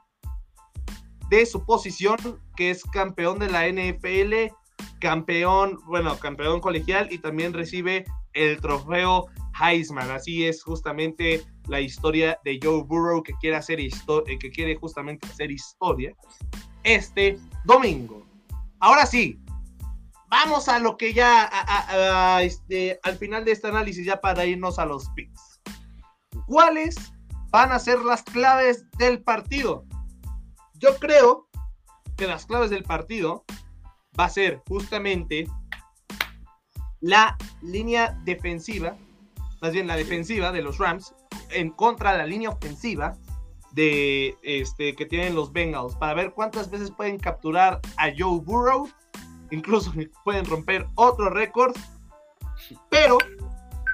de su posición que es campeón de la NFL campeón, bueno, campeón colegial y también recibe el trofeo Heisman. Así es justamente la historia de Joe Burrow que quiere hacer eh, que quiere justamente hacer historia este domingo. Ahora sí, vamos a lo que ya este, al final de este análisis ya para irnos a los picks. ¿Cuáles van a ser las claves del partido? Yo creo que las claves del partido va a ser justamente la línea defensiva, más bien la defensiva de los Rams en contra de la línea ofensiva de este que tienen los Bengals para ver cuántas veces pueden capturar a Joe Burrow, incluso pueden romper otro récord, pero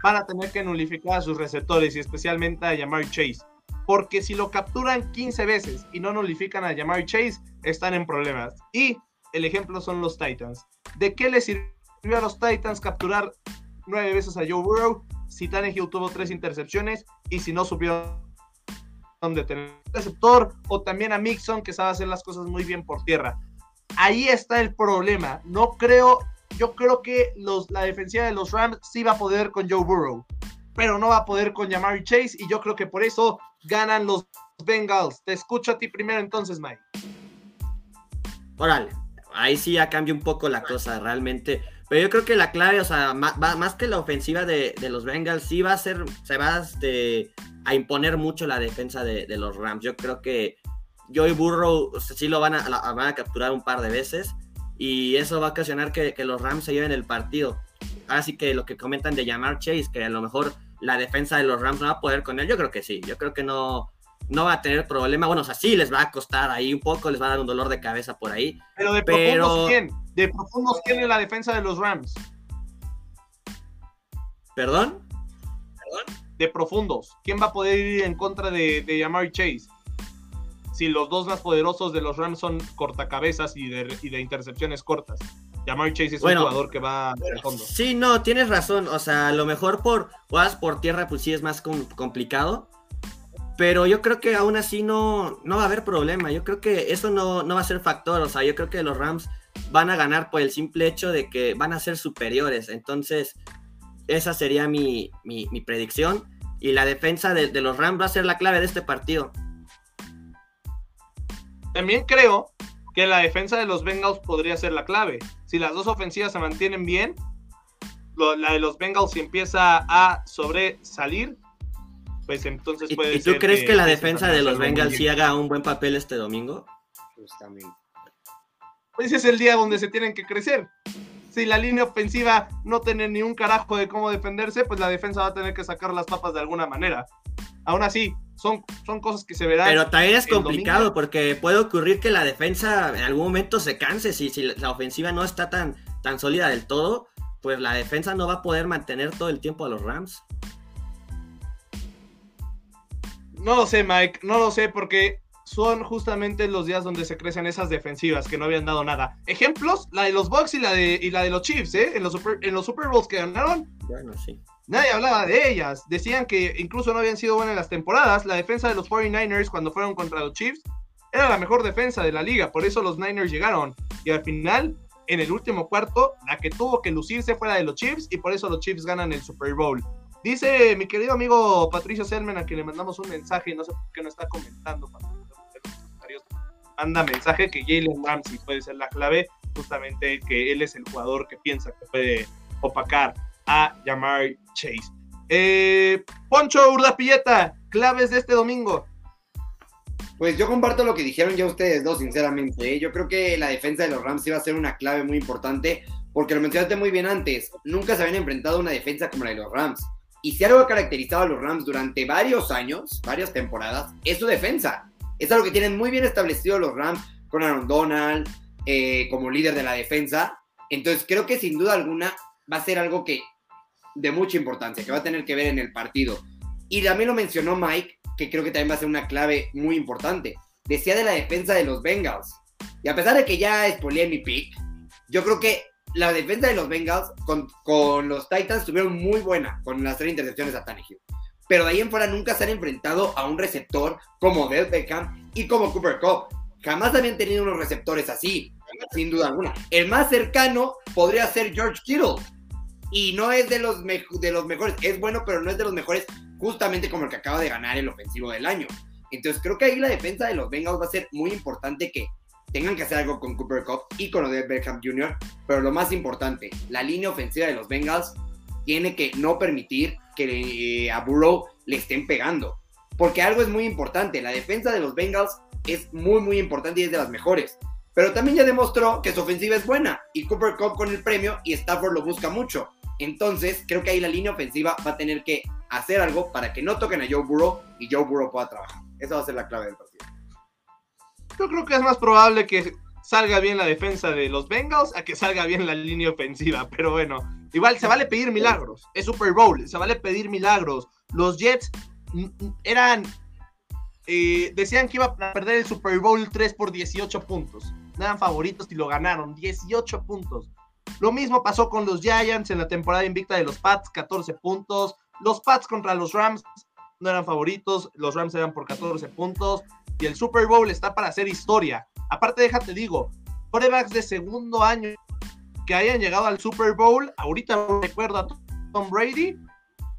van a tener que nulificar a sus receptores y especialmente a Jamar Chase. Porque si lo capturan 15 veces y no nulifican a Jamar Chase, están en problemas. Y el ejemplo son los Titans. ¿De qué les sirvió a los Titans capturar nueve veces a Joe Burrow si Tannehill tuvo tres intercepciones y si no supieron detener el receptor o también a Mixon que sabe hacer las cosas muy bien por tierra? Ahí está el problema. No creo, yo creo que la defensiva de los Rams sí va a poder con Joe Burrow, pero no va a poder con Jamari Chase y yo creo que por eso ganan los Bengals. Te escucho a ti primero entonces, Mike. Órale ahí sí ya cambia un poco la cosa realmente. Pero yo creo que la clave, o sea, más, que la ofensiva de, los Bengals, sí va a ser, se va este, a imponer mucho la defensa de, los Rams. Yo creo que Joey Burrow sí lo van a, van a capturar un par de veces y eso va a ocasionar que, que los Rams se lleven el partido. Ahora sí que lo que comentan de llamar Chase, que a lo mejor la defensa de los Rams no va a poder con él, yo creo que sí. Yo creo que no, no va a tener problema. Bueno, o sea, sí les va a costar ahí un poco, les va a dar un dolor de cabeza por ahí. Pero de profundos, ¿quién? De profundos, ¿quién es la defensa de los Rams? ¿Perdón? ¿Perdón? De profundos. ¿Quién va a poder ir en contra de, de Chase? Si los dos más poderosos de los Rams son cortacabezas y de, y de intercepciones cortas. Yamari Chase es un jugador que va al fondo. Sí, no, tienes razón. O sea, a lo mejor por jugadas por tierra, pues sí es más complicado. Pero yo creo que aún así no, no va a haber problema. Yo creo que eso no, va a ser factor. O sea, yo creo que los Rams van a ganar por el simple hecho de que van a ser superiores. Entonces, esa sería mi, mi, predicción. Y la defensa de, de, los Rams va a ser la clave de este partido. También creo que la defensa de los Bengals podría ser la clave. Si las dos ofensivas se mantienen bien, la de los Bengals si empieza a sobresalir, pues entonces puede ¿Y, ¿y tú crees que, la defensa de los Bengals sí haga un buen papel este domingo? Justamente. Pues ese es el día donde se tienen que crecer. Si la línea ofensiva no tiene ni un carajo de cómo defenderse, pues la defensa va a tener que sacar las papas de alguna manera. Aún así, son, son cosas que se verán. Pero también es complicado porque puede ocurrir que la defensa en algún momento se canse. Si, si la ofensiva no está tan, tan sólida del todo, pues la defensa no va a poder mantener todo el tiempo a los Rams. No lo sé, Mike, no lo sé porque son justamente los días donde se crecen esas defensivas que no habían dado nada. Ejemplos, la de los Bucks y la de, y la de los Chiefs, ¿eh? En los, Super, en los Super Bowls que ganaron. Bueno, sí. Nadie hablaba de ellas. Decían que incluso no habían sido buenas en las temporadas. La defensa de los 49ers cuando fueron contra los Chiefs era la mejor defensa de la liga. Por eso los Niners llegaron. Y al final, en el último cuarto, la que tuvo que lucirse fue la de los Chiefs. Y por eso los Chiefs ganan el Super Bowl. Dice mi querido amigo Patricio Selman, a quien le mandamos un mensaje y no sé por qué no está comentando. Manda mensaje que Jalen Ramsey puede ser la clave. Justamente que él es el jugador que piensa que puede opacar a llamar Chase. Eh, Poncho Urdapilleta, claves de este domingo. Pues yo comparto lo que dijeron ya ustedes dos, sinceramente. ¿eh? Yo creo que la defensa de los Rams iba a ser una clave muy importante, porque lo mencionaste muy bien antes. Nunca se habían enfrentado a una defensa como la de los Rams. Y si algo ha caracterizado a los Rams durante varios años, varias temporadas, es su defensa. Es algo que tienen muy bien establecido los Rams con Aaron Donald eh, como líder de la defensa. Entonces creo que sin duda alguna va a ser algo que de mucha importancia, que va a tener que ver en el partido. Y también lo mencionó Mike, que creo que también va a ser una clave muy importante. Decía de la defensa de los Bengals. Y a pesar de que ya expolié mi pick, yo creo que la defensa de los Bengals con, con los Titans estuvieron muy buena con las tres intercepciones a Tannehill. Pero de ahí en fuera nunca se han enfrentado a un receptor como Del Beckham y como Cooper Cup. Jamás habían tenido unos receptores así, sin duda alguna. El más cercano podría ser George Kittle, y no es de los, de los mejores, es bueno, pero no es de los mejores, justamente como el que acaba de ganar el ofensivo del año. Entonces creo que ahí la defensa de los Bengals va a ser muy importante que tengan que hacer algo con Cooper Cup y con Odell Beckham Jr., pero lo más importante, la línea ofensiva de los Bengals tiene que no permitir que eh, a Burrow le estén pegando. Porque algo es muy importante, la defensa de los Bengals es muy muy importante y es de las mejores. Pero también ya demostró que su ofensiva es buena y Cooper Cup con el premio y Stafford lo busca mucho. Entonces, creo que ahí la línea ofensiva va a tener que hacer algo para que no toquen a Joe Burrow y Joe Burrow pueda trabajar. Esa va a ser la clave del partido. Yo creo que es más probable que salga bien la defensa de los Bengals a que salga bien la línea ofensiva. Pero bueno, igual se vale pedir milagros. Es Super Bowl, se vale pedir milagros. Los Jets eran. Eh, decían que iba a perder el Super Bowl 3 por 18 puntos. eran favoritos y lo ganaron. 18 puntos. Lo mismo pasó con los Giants en la temporada invicta de los Pats, 14 puntos. Los Pats contra los Rams no eran favoritos, los Rams eran por 14 puntos. Y el Super Bowl está para hacer historia. Aparte, déjate digo, corebacks de segundo año que hayan llegado al Super Bowl, ahorita recuerdo a Tom Brady,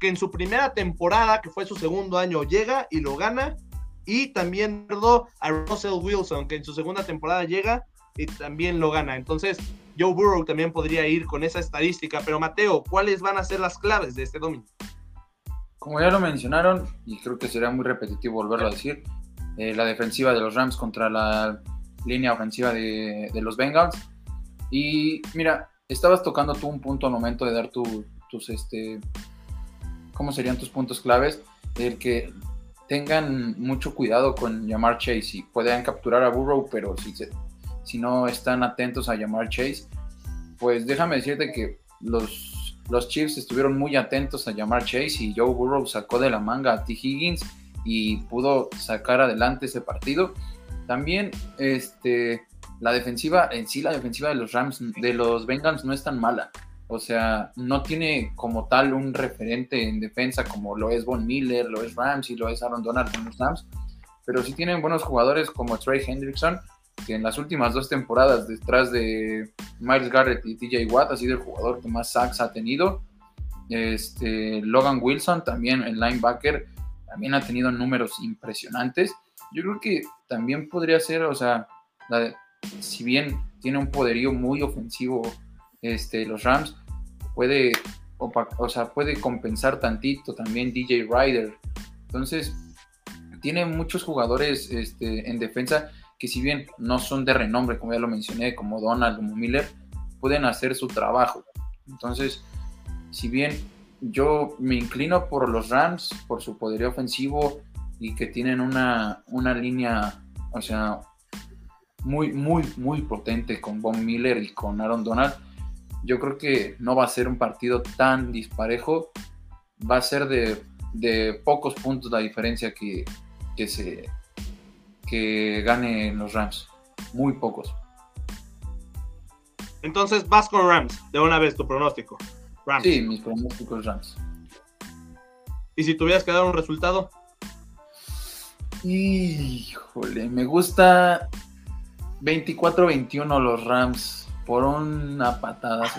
que en su primera temporada, que fue su segundo año, llega y lo gana. Y también a Russell Wilson, que en su segunda temporada llega y también lo gana. Entonces, Joe Burrow también podría ir con esa estadística. Pero Mateo, ¿cuáles van a ser las claves de este domingo? Como ya lo mencionaron, y creo que sería muy repetitivo volverlo a decir, eh, la defensiva de los Rams contra la línea ofensiva de, los Bengals. Y mira, estabas tocando tú un punto al momento de dar tus, este, ¿cómo serían tus puntos claves? El que tengan mucho cuidado con llamar Chase y puedan capturar a Burrow, pero si si no están atentos a llamar Chase, pues déjame decirte que los, los Chiefs estuvieron muy atentos a llamar Chase y Joe Burrow sacó de la manga a T. Higgins y pudo sacar adelante ese partido. También este, la defensiva, en sí la defensiva de los Rams, de los Bengals no es tan mala. O sea, no tiene como tal un referente en defensa como lo es Von Miller, lo es Rams y lo es Aaron Donald con los Rams. Pero sí tienen buenos jugadores como Trey Hendrickson que en las últimas dos temporadas detrás de Miles Garrett y TJ Watt ha sido el jugador que más sacks ha tenido. Este, Logan Wilson también, el linebacker, también ha tenido números impresionantes. Yo creo que también podría ser, o sea, si bien tiene un poderío muy ofensivo este, los Rams, puede, o sea, puede compensar tantito también DJ Ryder. Entonces, tiene muchos jugadores este, en defensa que si bien no son de renombre, como ya lo mencioné, como Donald, como Miller, pueden hacer su trabajo. Entonces, si bien yo me inclino por los Rams, por su poderío ofensivo y que tienen una, una línea, o sea, muy, muy, muy potente con Von Miller y con Aaron Donald, yo creo que no va a ser un partido tan disparejo, va a ser de, de pocos puntos la diferencia que, que se que gane los Rams, muy pocos. Entonces vas con Rams, de una vez tu pronóstico. Rams. Sí, mis pronósticos Rams. ¿Y si tuvieras que dar un resultado? Híjole, me gusta 24-21 los Rams por una patada.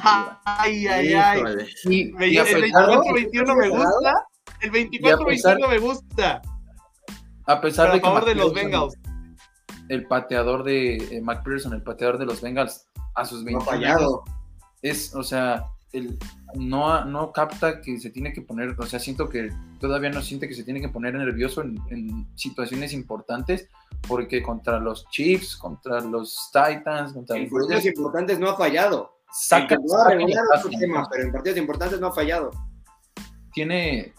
Ay, ay, ay. el 24-21 me gusta. El 24-21 me gusta. A pesar de que. A favor de los Bengals. El pateador de eh, McPherson, el pateador de los Bengals, a sus 20 no fallado. Es, o sea, el, no, no capta que se tiene que poner, o sea, siento que todavía no siente que se tiene que poner nervioso en, situaciones importantes, porque contra los Chiefs, contra los Titans, contra en partidos importantes no ha fallado. Saca, en tema, pero en partidos importantes no ha fallado. Tiene,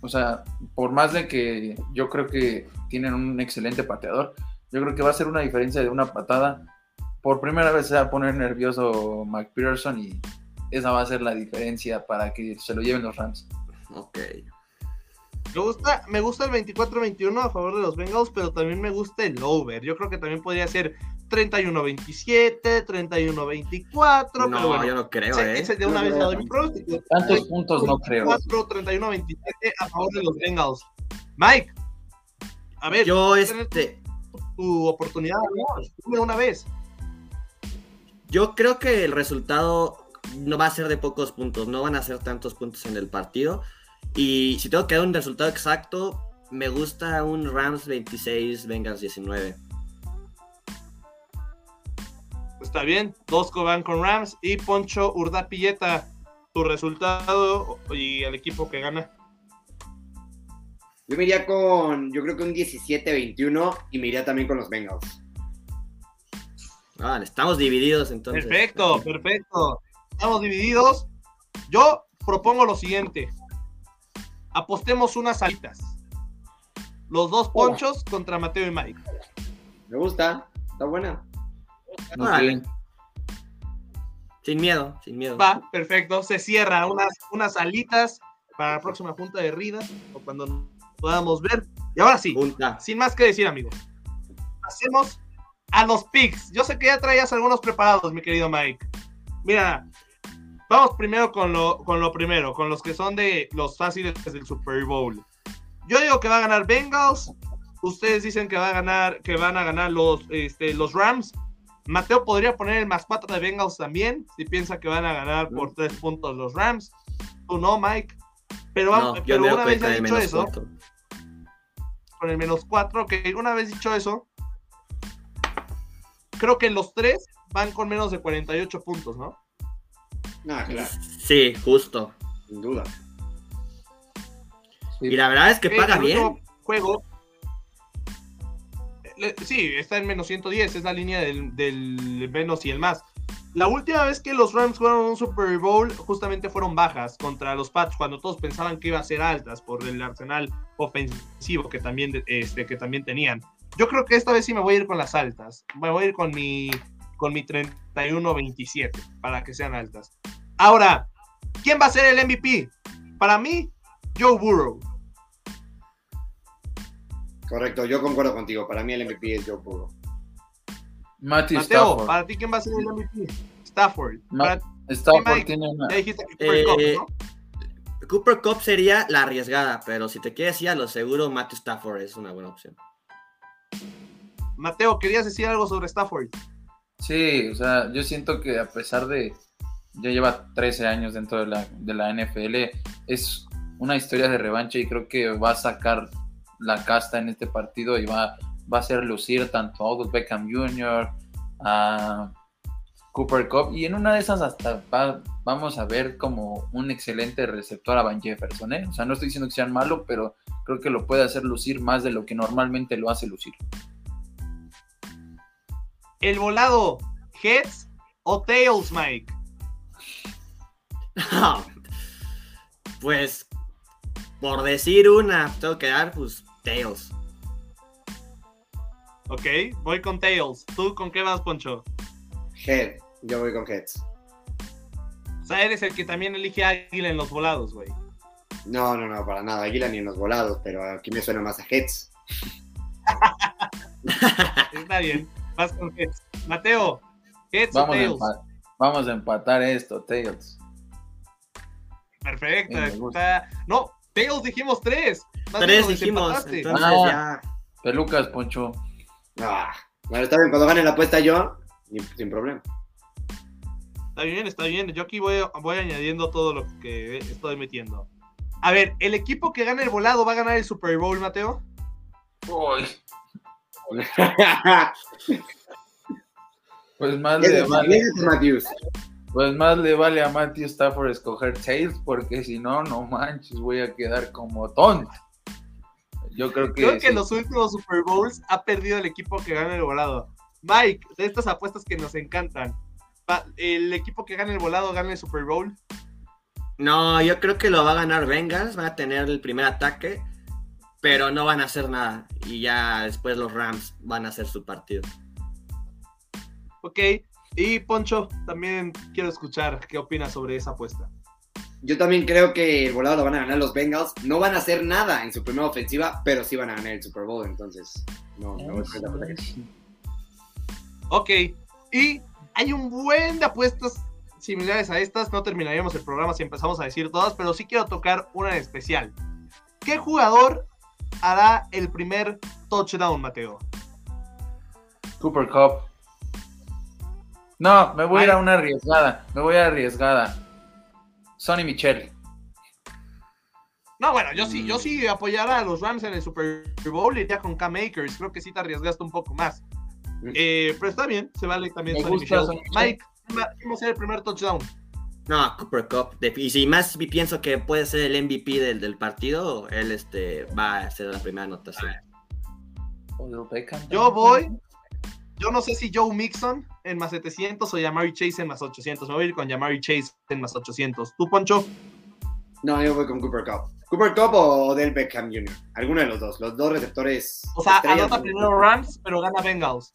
o sea, por más de que yo creo que tienen un excelente pateador, yo creo que va a ser una diferencia de una patada. Por primera vez se va a poner nervioso McPherson y esa va a ser la diferencia para que se lo lleven los Rams. Ok. Me gusta, me gusta el 24-21 a favor de los Bengals, pero también me gusta el over. Yo creo que también podría ser 31-27, 31-24. No, pero bueno, yo no creo, ¿eh? Ese de una vez le doy mi pronóstico. Tantos puntos no creo. 4, 31-27 a favor de los Bengals. Mike, a ver, yo este. Tu oportunidad, ¿no? una vez. Yo creo que el resultado no va a ser de pocos puntos, no van a ser tantos puntos en el partido. Y si tengo que dar un resultado exacto, me gusta un Rams 26, Bengals 19. Está bien, dos van con Rams y Poncho Urdapilleta, tu resultado y el equipo que gana. Yo me iría con, yo creo que un 17-21 y me iría también con los Bengals. Ah, estamos divididos entonces. Perfecto, perfecto estamos divididos. Yo propongo lo siguiente. Apostemos unas alitas. Los dos ponchos contra Mateo y Mike. Me gusta, está buena. Sin miedo, sin miedo. Va, perfecto. Se cierra unas, unas alitas para la próxima junta de Rida o cuando podamos ver. Y ahora sí, sin más que decir, amigos. Hacemos a los picks. Yo sé que ya traías algunos preparados, mi querido Mike. Mira, Vamos primero con lo, con lo primero, con los que son de los fáciles del Super Bowl. Yo digo que va a ganar Bengals. Ustedes dicen que va a ganar, que van a ganar los, este, los Rams. Mateo podría poner el más 4 de Bengals también, si piensa que van a ganar por 3 puntos los Rams. Tú no, Mike. Pero, una vez ya dicho eso, con el menos 4, que una vez dicho eso, creo que los tres van con menos de 48 puntos, ¿no? Ah, claro. Sí, justo. Sin duda. Y la verdad es que paga bien. Juego. Sí, está en menos 110, es la línea del, menos y el más. La última vez que los Rams jugaron un Super Bowl, justamente fueron bajas contra los Pats, cuando todos pensaban que iba a ser altas por el arsenal ofensivo que también, este, que también tenían. Yo creo que esta vez sí me voy a ir con las altas. Me voy a ir con mi con mi 31-27 para que sean altas. Ahora, ¿quién va a ser el MVP? Para mí, Joe Burrow. Correcto, yo concuerdo contigo. Para mí el MVP es Joe Burrow. Mateo, Stafford. ¿para ti quién va a ser el MVP? Stafford. Stafford tiene una... Cooper, Cup, eh, Cooper Cup sería la arriesgada, pero si te quieres ir a lo seguro, Matthew Stafford es una buena opción. Mateo, ¿querías decir algo sobre Stafford? Sí, o sea, yo siento que a pesar de, ya lleva 13 años dentro de la, NFL. Es una historia de revancha y creo que va a sacar la casta en este partido y va, va a hacer lucir tanto a Odell Beckham Jr., a Cooper Cup y en una de esas hasta va- vamos a ver como un excelente receptor a Van Jefferson. ¿eh? O sea, no estoy diciendo que sean malo, pero creo que lo puede hacer lucir más de lo que normalmente lo hace lucir. El volado, heads o tails, Mike. pues, por decir una, tengo que dar, pues, Tails. Ok, voy con tails. ¿Tú con qué vas, Poncho? Head. Yo voy con heads. O sea, eres el que también elige águila en los volados, güey. No, no, no, para nada. Águila ni en los volados, pero aquí me suena más a heads. Está bien, vas con heads. Mateo, heads Vamos o a, tails. vamos a empatar esto, Tails. Perfecto. Está- No, tails dijimos tres. Más Tres dijimos, entonces Ah. ya. Pelucas, Poncho. Ah, bueno, está bien, cuando gane la apuesta yo, sin problema. Está bien, está bien. Yo aquí voy, voy añadiendo todo lo que estoy metiendo. A ver, ¿el equipo que gane el volado va a ganar el Super Bowl, Mateo? Uy, pues más Ese- vale. Matthews. Pues más le vale a Matthew Stafford escoger Tails, porque si no, no manches, voy a quedar como tonto. Yo creo que. Creo que sí. en los últimos Super Bowls ha perdido el equipo que gana el volado. Mike, de estas apuestas que nos encantan, ¿el equipo que gane el volado gana el Super Bowl? No, yo creo que lo va a ganar Bengals, van a tener el primer ataque, pero no van a hacer nada. Y ya después los Rams van a hacer su partido. Ok. Y Poncho, también quiero escuchar qué opinas sobre esa apuesta. Yo también creo que el volado lo van a ganar los Bengals. No van a hacer nada en su primera ofensiva, pero sí van a ganar el Super Bowl. Entonces, no, no voy esa apuesta Ok. Y hay un buen de apuestas similares a estas. No terminaríamos el programa si empezamos a decir todas, pero sí quiero tocar una en especial. ¿Qué jugador hará el primer touchdown, Mateo? Cooper Cup. No, me voy a ir a una arriesgada. Me voy a arriesgada. Sonny Michel. No, bueno, yo sí, yo sí apoyara a los Rams en el Super Bowl y iría con Cam Akers. Creo que sí te arriesgaste un poco más. Eh, pero está bien, se vale también Me Sonny gusta Michel. Sonny. Mike, ¿quién va- quién va a ser el primer touchdown? No, Cooper Cup. Y si más pienso que puede ser el MVP del, del partido, él este, va a hacer la primera anotación. Yo voy. Yo no sé si Joe Mixon en más 700 o Yamari Chase en más 800. Me voy a ir con Yamari Chase en más 800. ¿Tú, Poncho? No, yo voy con Cooper Cup. Cooper Cup o Del Beckham Jr. Alguno de los dos. Los dos receptores. O sea, anota primero Rams, pero gana Bengals.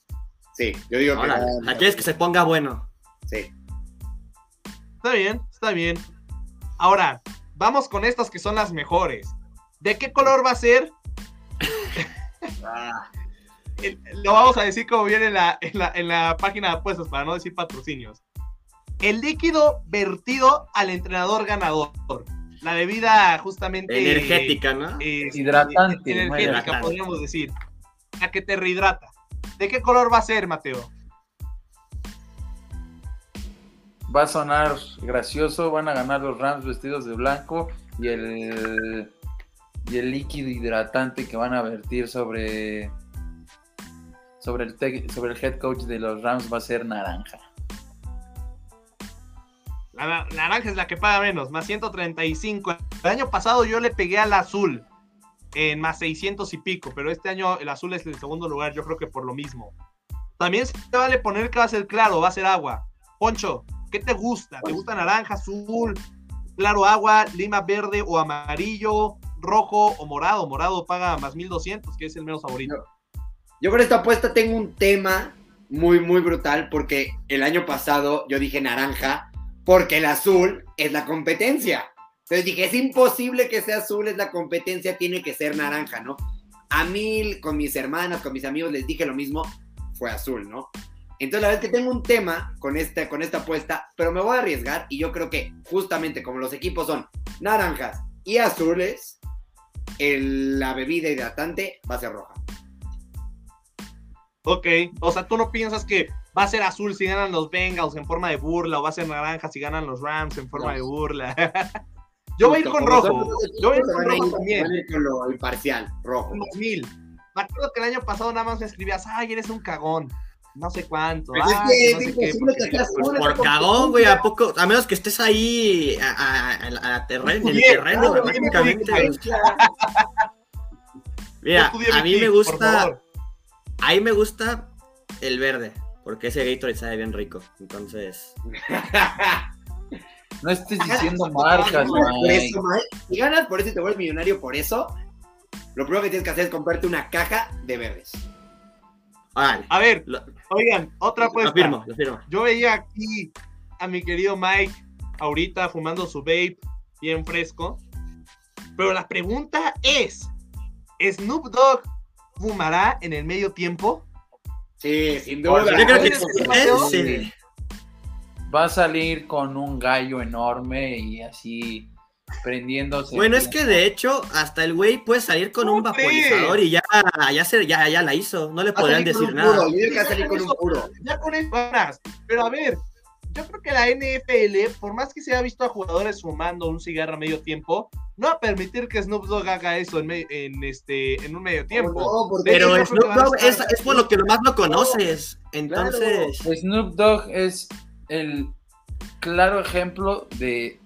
Sí, yo digo que. Aquí es que se ponga bueno. Sí. Está bien, está bien. Ahora, vamos con estas que son las mejores. ¿De qué color va a ser? El- lo vamos a decir como viene en la, en, la, en la página de apuestas para no decir patrocinios. El líquido vertido al entrenador ganador. La bebida justamente... Energética, ¿no? eh, Hidratante, Energética, hidratante. podríamos decir. La que te rehidrata. ¿De qué color va a ser, Mateo? Va a sonar gracioso. Van a ganar los Rams vestidos de blanco. Y el, y el líquido hidratante que van a vertir sobre, sobre, el, sobre el head coach de los Rams va a ser naranja. La naranja es la que paga menos, más 135. El año pasado yo le pegué al azul en más 600 y pico, pero este año el azul es el segundo lugar, yo creo que por lo mismo. También se vale poner que va a ser claro, va a ser agua. Poncho, ¿qué te gusta? ¿Te gusta naranja, azul, claro agua, lima verde o amarillo, rojo o morado? Morado paga más 1200, que es el menos favorito. Yo con esta apuesta tengo un tema muy, muy brutal porque el año pasado yo dije naranja porque el azul es la competencia. Entonces dije, es imposible que sea azul, es la competencia, tiene que ser naranja, ¿no? A mí, con mis hermanas, con mis amigos, les dije lo mismo, fue azul, ¿no? Entonces la verdad es que tengo un tema con esta, con esta apuesta, pero me voy a arriesgar y yo creo que justamente como los equipos son naranjas y azules, el- la bebida hidratante va a ser roja. Ok, o sea, tú no piensas que va a ser azul si ganan los Bengals en forma de burla, o va a ser naranja si ganan los Rams en forma de burla. Yo voy a ir con rojo. Yo voy a ir con rojo también. Con lo imparcial, rojo. 2000. Me acuerdo que el año pasado nada más me escribías, ay, eres un cagón. No sé cuánto. Pero es ay, que no es sé qué, imposible porque- que seas uno, Por cagón, güey, ¿a poco? A menos que estés ahí a, a- terreno, en el terreno, prácticamente. Mira, a mí me gusta, favor. a mí me gusta el verde, porque ese Gatorade sabe bien rico. Entonces, No estés diciendo marcas, Si ganas por eso y te vuelves millonario por eso, lo primero que tienes que hacer es comprarte una caja de verdes. A ver, lo, oigan, otra lo apuesta. firmo, lo firmo. Yo veía aquí a mi querido Mike ahorita fumando su vape bien fresco. Pero la pregunta es, ¿Snoop Dogg fumará en el medio tiempo? Sí, sin Por duda. Yo creo que ¿Sabes sí, qué, Mateo? sí. Va a salir con un gallo enorme y así prendiéndose. Bueno, es que de hecho, hasta el güey puede salir con un ¿Cómo vaporizador y ya, ya, se, ya, ya la hizo. No le podrían decir puro, nada. Yo digo que va a salir con un puro. Ya con eso ganas. Pero a ver, yo creo que la NFL, por más que se haya visto a jugadores fumando un cigarro a medio tiempo, no va a permitir que Snoop Dogg haga eso en, me- en este, en un medio tiempo. No, porque Pero Snoop Dogg es, es por lo que nomás lo conoces. Entonces, Snoop Dogg es el claro ejemplo de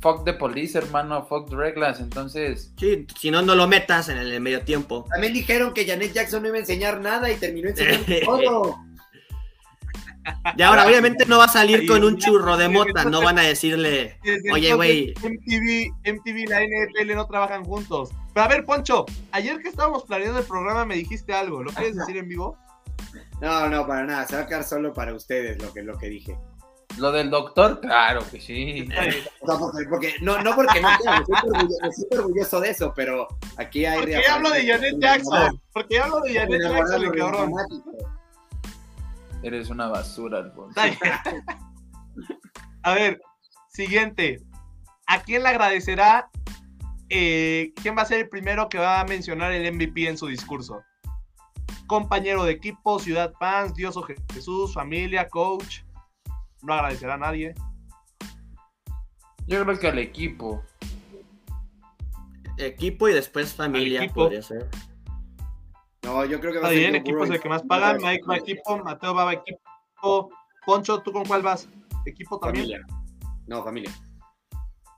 fuck the police, hermano, fuck the reglas. Entonces, sí, si no, no lo metas en el medio tiempo. También dijeron que Janet Jackson no iba a enseñar nada y terminó enseñando todo. Y ahora, obviamente, no va a salir con un ya, churro de ya, mota. No van a decirle, Oye, güey. MTV, MTV y la NFL no trabajan juntos. Pero a ver, Poncho, ayer que estábamos planeando el programa me dijiste algo. ¿Lo quieres decir en vivo? No, no, para nada. Se va a quedar solo para ustedes lo que, lo que dije. lo del doctor, claro que sí. O sea, porque, porque- no, no porque no siento orgulloso de eso, pero aquí hay ¿Por qué reafirmación hablo de Janet Jackson? ¿Por qué hablo de Janet Jackson, el cabrón? Eres una basura, Alfonso. A ver, siguiente. ¿A quién le agradecerá? eh, ¿Quién va a ser el primero que va a mencionar el MVP en su discurso? Compañero de equipo, Ciudad Fans, Dios o Jesús, familia, coach. No agradecerá a nadie. Yo creo que al equipo. equipo y después familia. equipo. Podría ser. No, yo creo que va Está a ser bien, Joe equipo es el que más paga. Mike va equipo, Mateo va a equipo. Poncho, ¿tú con cuál vas? ¿Equipo también? Familia. No, familia.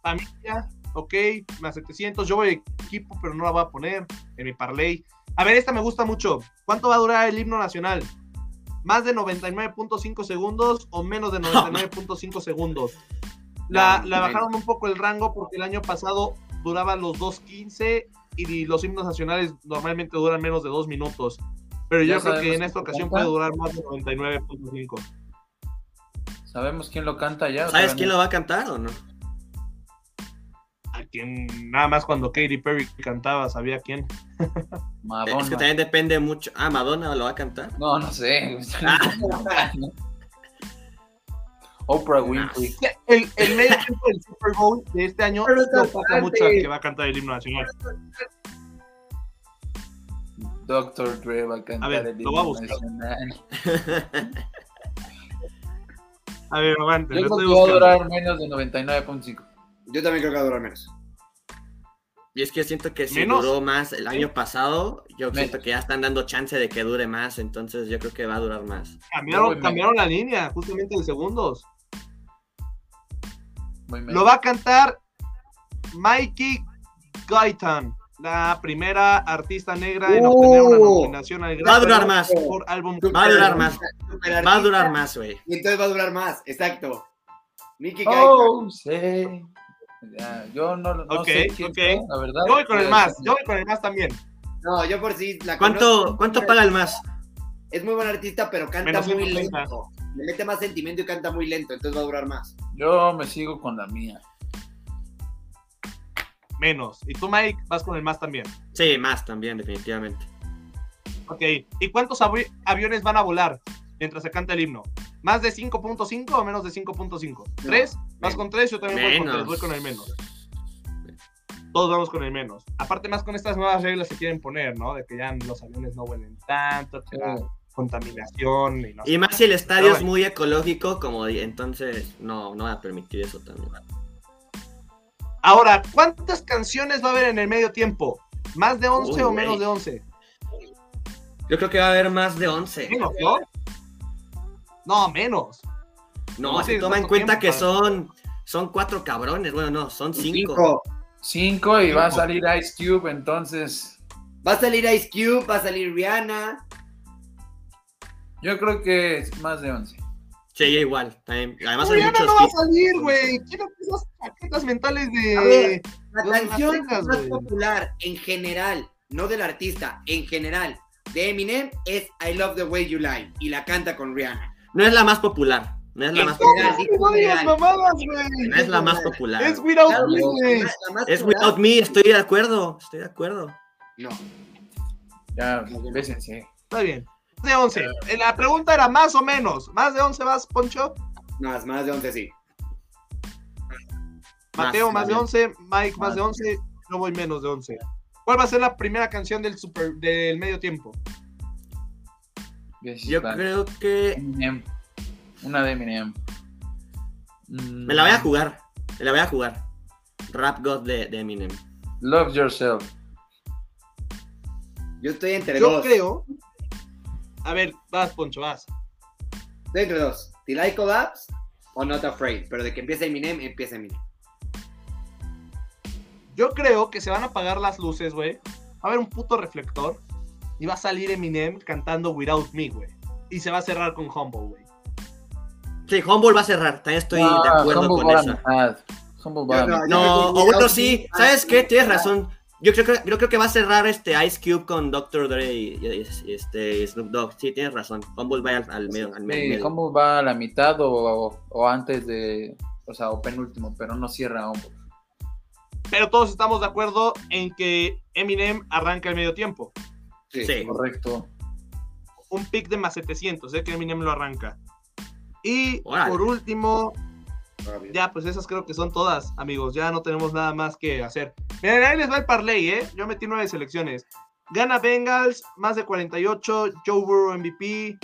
Familia, ok, más 700. Yo voy a equipo, pero no la voy a poner en mi parlay. A ver, esta me gusta mucho. ¿Cuánto va a durar el himno nacional? ¿Más de 99.5 segundos o menos de 99.5 segundos? La, la bajaron un poco el rango porque el año pasado duraban los 2.15 y los himnos nacionales normalmente duran menos de 2 minutos. Pero yo Ya creo que en esta ocasión puede durar más de 99.5. ¿Sabemos quién lo canta ya? ¿Sabes quién lo va a cantar o no? A quien nada más cuando Katy Perry cantaba sabía quién. Madonna. Es que también depende mucho. Ah, Madonna lo va a cantar. No, no sé. Oprah Winfrey. El, el medio tiempo del Super Bowl de este año Pero no pasa mucho al que va a cantar el himno nacional. Dr. Dre va a cantar A ver, el lo voy a himno buscar. nacional. A ver, aguante, Yo creo que va a durar menos de 99.5. Yo también creo que va a durar menos. Y es que siento que si Menos. duró más el año pasado, yo Menos. siento que ya están dando chance de que dure más, entonces yo creo que va a durar más. Cambiaron, cambiaron la línea, justamente de segundos. Lo va a cantar Mikey Gaitan, la primera artista negra en Uh. obtener una nominación al Grammy Va a durar más. por álbum. Va a durar más. Va a durar más, güey. Y entonces va a durar más, exacto. Mickey Oh, sí. Ya, yo no, no sé quién la verdad. Yo voy con el más, yo voy con el más también. No, yo por sí la ¿Cuánto, conozco. ¿cuánto paga el más? Es muy buen artista, pero canta Menos muy 130. lento. Le mete más sentimiento y canta muy lento, entonces va a durar más. Yo me sigo con la mía. Menos. Y tú, Mike, vas con el más también. Sí, más también, definitivamente. Ok. ¿Y cuántos avi- aviones van a volar mientras se canta el himno? ¿Más de 5.5 o menos de 5.5? ¿Tres? ¿Vas menos. con tres? Yo también voy con tres. Voy con el menos. Todos vamos con el menos. Aparte, más con estas nuevas reglas que quieren poner, ¿no? De que ya los aviones no vuelen tanto. que Sí. Contaminación. Y, no sé. Y más si el estadio es muy ecológico, como entonces no, no va a permitir eso también. Ahora, ¿cuántas canciones va a haber en el medio tiempo? ¿Más de 11 Uy, o menos de 11? Yo creo que va a haber más de 11. Menos, ¿no? No, menos. No, No se toma en cuenta tiempo que son, son cuatro cabrones. Bueno, no, son cinco. Cinco. Cinco y va a salir Ice Cube, entonces Va a salir Ice Cube, va a salir Rihanna. Yo creo que es más de once. Sí, igual. también. Además hay Rihanna muchos no va a salir, güey. Quiero esas chaquetas mentales A de. ver, La No canción más popular en general, no del artista, en general, de Eminem es I Love the Way You Lie y la canta con Rihanna. No es la más popular. No es la más popular. no es la más popular. Es Without Claro, Me, Es Without Me, estoy de acuerdo. Estoy de acuerdo. No. Ya, bésense. Está bien. Más de 11. Eh, La pregunta era más o menos. ¿Más de 11 vas, Poncho? Más, más de 11 sí. Mateo, más, de también. 11. Mike, más Más. de 11. Yo voy menos de 11. ¿Cuál va a ser la primera canción del, super, del medio tiempo? Yo creo que Eminem. Una de Eminem. me la voy a jugar. Me la voy a jugar. Rap God de, de Eminem. Love Yourself. Yo estoy entre Yo dos. creo. A ver, vas, Poncho, vas. Estoy entre dos. I Collapse o Not Afraid. Pero de que empiece Eminem, empieza Eminem. Yo creo que se van a apagar las luces, güey. Va a haber un puto reflector. Y va a salir Eminem cantando Without Me, güey. Y se va a cerrar con Humble, güey. Sí, Humble va a cerrar. También estoy Ah, de acuerdo Humble con Yo no. No, Yo o creo que bueno, Without sí. ¿Sabes qué? Tienes razón. Yo creo, que, yo creo que va a cerrar este Ice Cube con Dr. Dre y, y- y este Snoop Dogg. Sí, tienes razón. Humble va al, al medio. Al Sí, medio. Humble va a la mitad o, o- o antes de. O sea, o penúltimo, pero no cierra Humble. Pero todos estamos de acuerdo en que Eminem arranca el medio tiempo. Sí. Sí. Correcto. Un pick de más 700, ¿eh? Que Eminem lo arranca. Y por último, Ah, ya, pues esas creo que son todas, amigos. Ya no tenemos nada más que hacer. Miren, ahí les va el parlay, ¿eh? Yo metí nueve selecciones. Gana Bengals, más de 48. Joe Burrow MVP.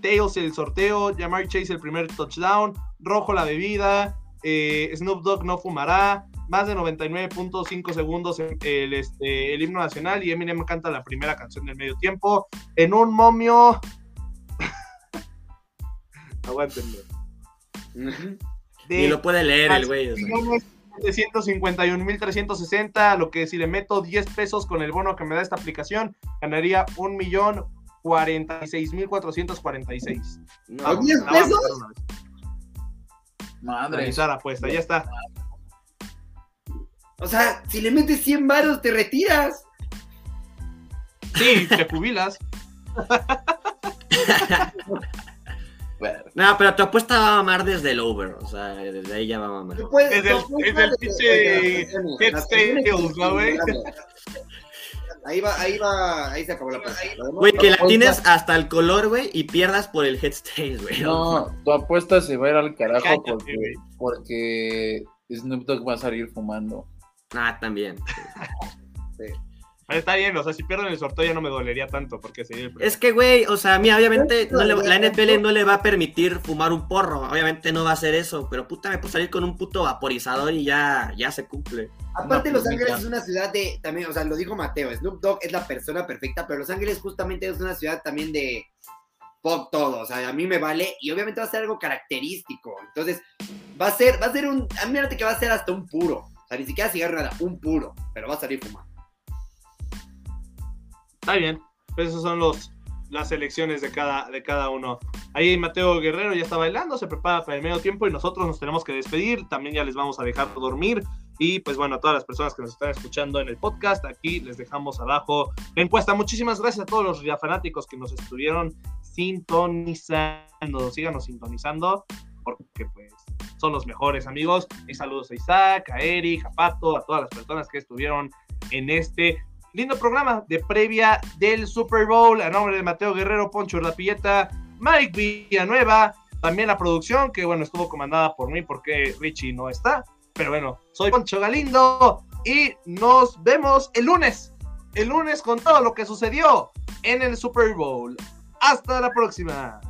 Tails el sorteo. Jamar Chase el primer touchdown. Rojo la bebida. eh, Snoop Dogg no fumará. Más de 99.5 segundos el, el, este, el himno nacional. Y Eminem canta la primera canción del medio tiempo. En un momio. Aguántenme. De Y lo puede leer el güey. o sea. millones 751.360, lo que si le meto 10 pesos con el bono que me da esta aplicación, ganaría 1.046.446. No, ¿A 10 la voy a pesos? Madre. Realizar apuesta, ya está. O sea, si le metes 100 varos, te retiras. Sí, te jubilas. No, pero tu apuesta va a mamar desde el over. O sea, desde ahí ya va a mamar. Desde el- desde el pinche Tails, ¿no, güey? Ahí va, ahí va, ahí se acabó la apuesta. Güey, que la apuesta- tienes hasta el color, güey, y pierdas por el headstays, güey. No, tu apuesta se va a ir al carajo Cállate, porque, porque Snoop Dogg va a salir fumando. Ah, también. Pero está bien, o sea, si pierdo en el sorteo ya no me dolería tanto porque sería el. Es que, güey, o sea, mira, obviamente no le- la NFL no le va a permitir fumar un porro. Obviamente no va a hacer eso. Pero puta, me puedo salir con un puto vaporizador y ya, ya se cumple. Aparte, No, Los pues, Ángeles es una ciudad de, también, o sea, lo dijo Mateo, Snoop Dogg es la persona perfecta, pero Los Ángeles justamente es una ciudad también de pop todo, o sea, a mí me vale, y obviamente va a ser algo característico, entonces, va a ser, va a ser un, a mí mírate que va a ser hasta un puro, o sea, ni siquiera cigarro nada, un puro, pero va a salir fumado. Está bien. Pues esos son los las elecciones de cada, de cada uno. Ahí Mateo Guerrero ya está bailando, se prepara para el medio tiempo y nosotros nos tenemos que despedir. También ya les vamos a dejar dormir. Y pues bueno, a todas las personas que nos están escuchando en el podcast, aquí les dejamos abajo la encuesta. Muchísimas gracias a todos los fanáticos que nos estuvieron sintonizando. Síganos sintonizando porque pues son los mejores amigos. Y saludos a Isaac, a Eric, a Pato, a todas las personas que estuvieron en este lindo programa de previa del Super Bowl. A nombre de Mateo Guerrero, Poncho Rapilleta, Mike Villanueva, también la producción, que bueno, estuvo comandada por mí porque Richie no está. Pero bueno, soy Poncho Galindo y nos vemos el lunes. El lunes con todo lo que sucedió en el Super Bowl. Hasta la próxima.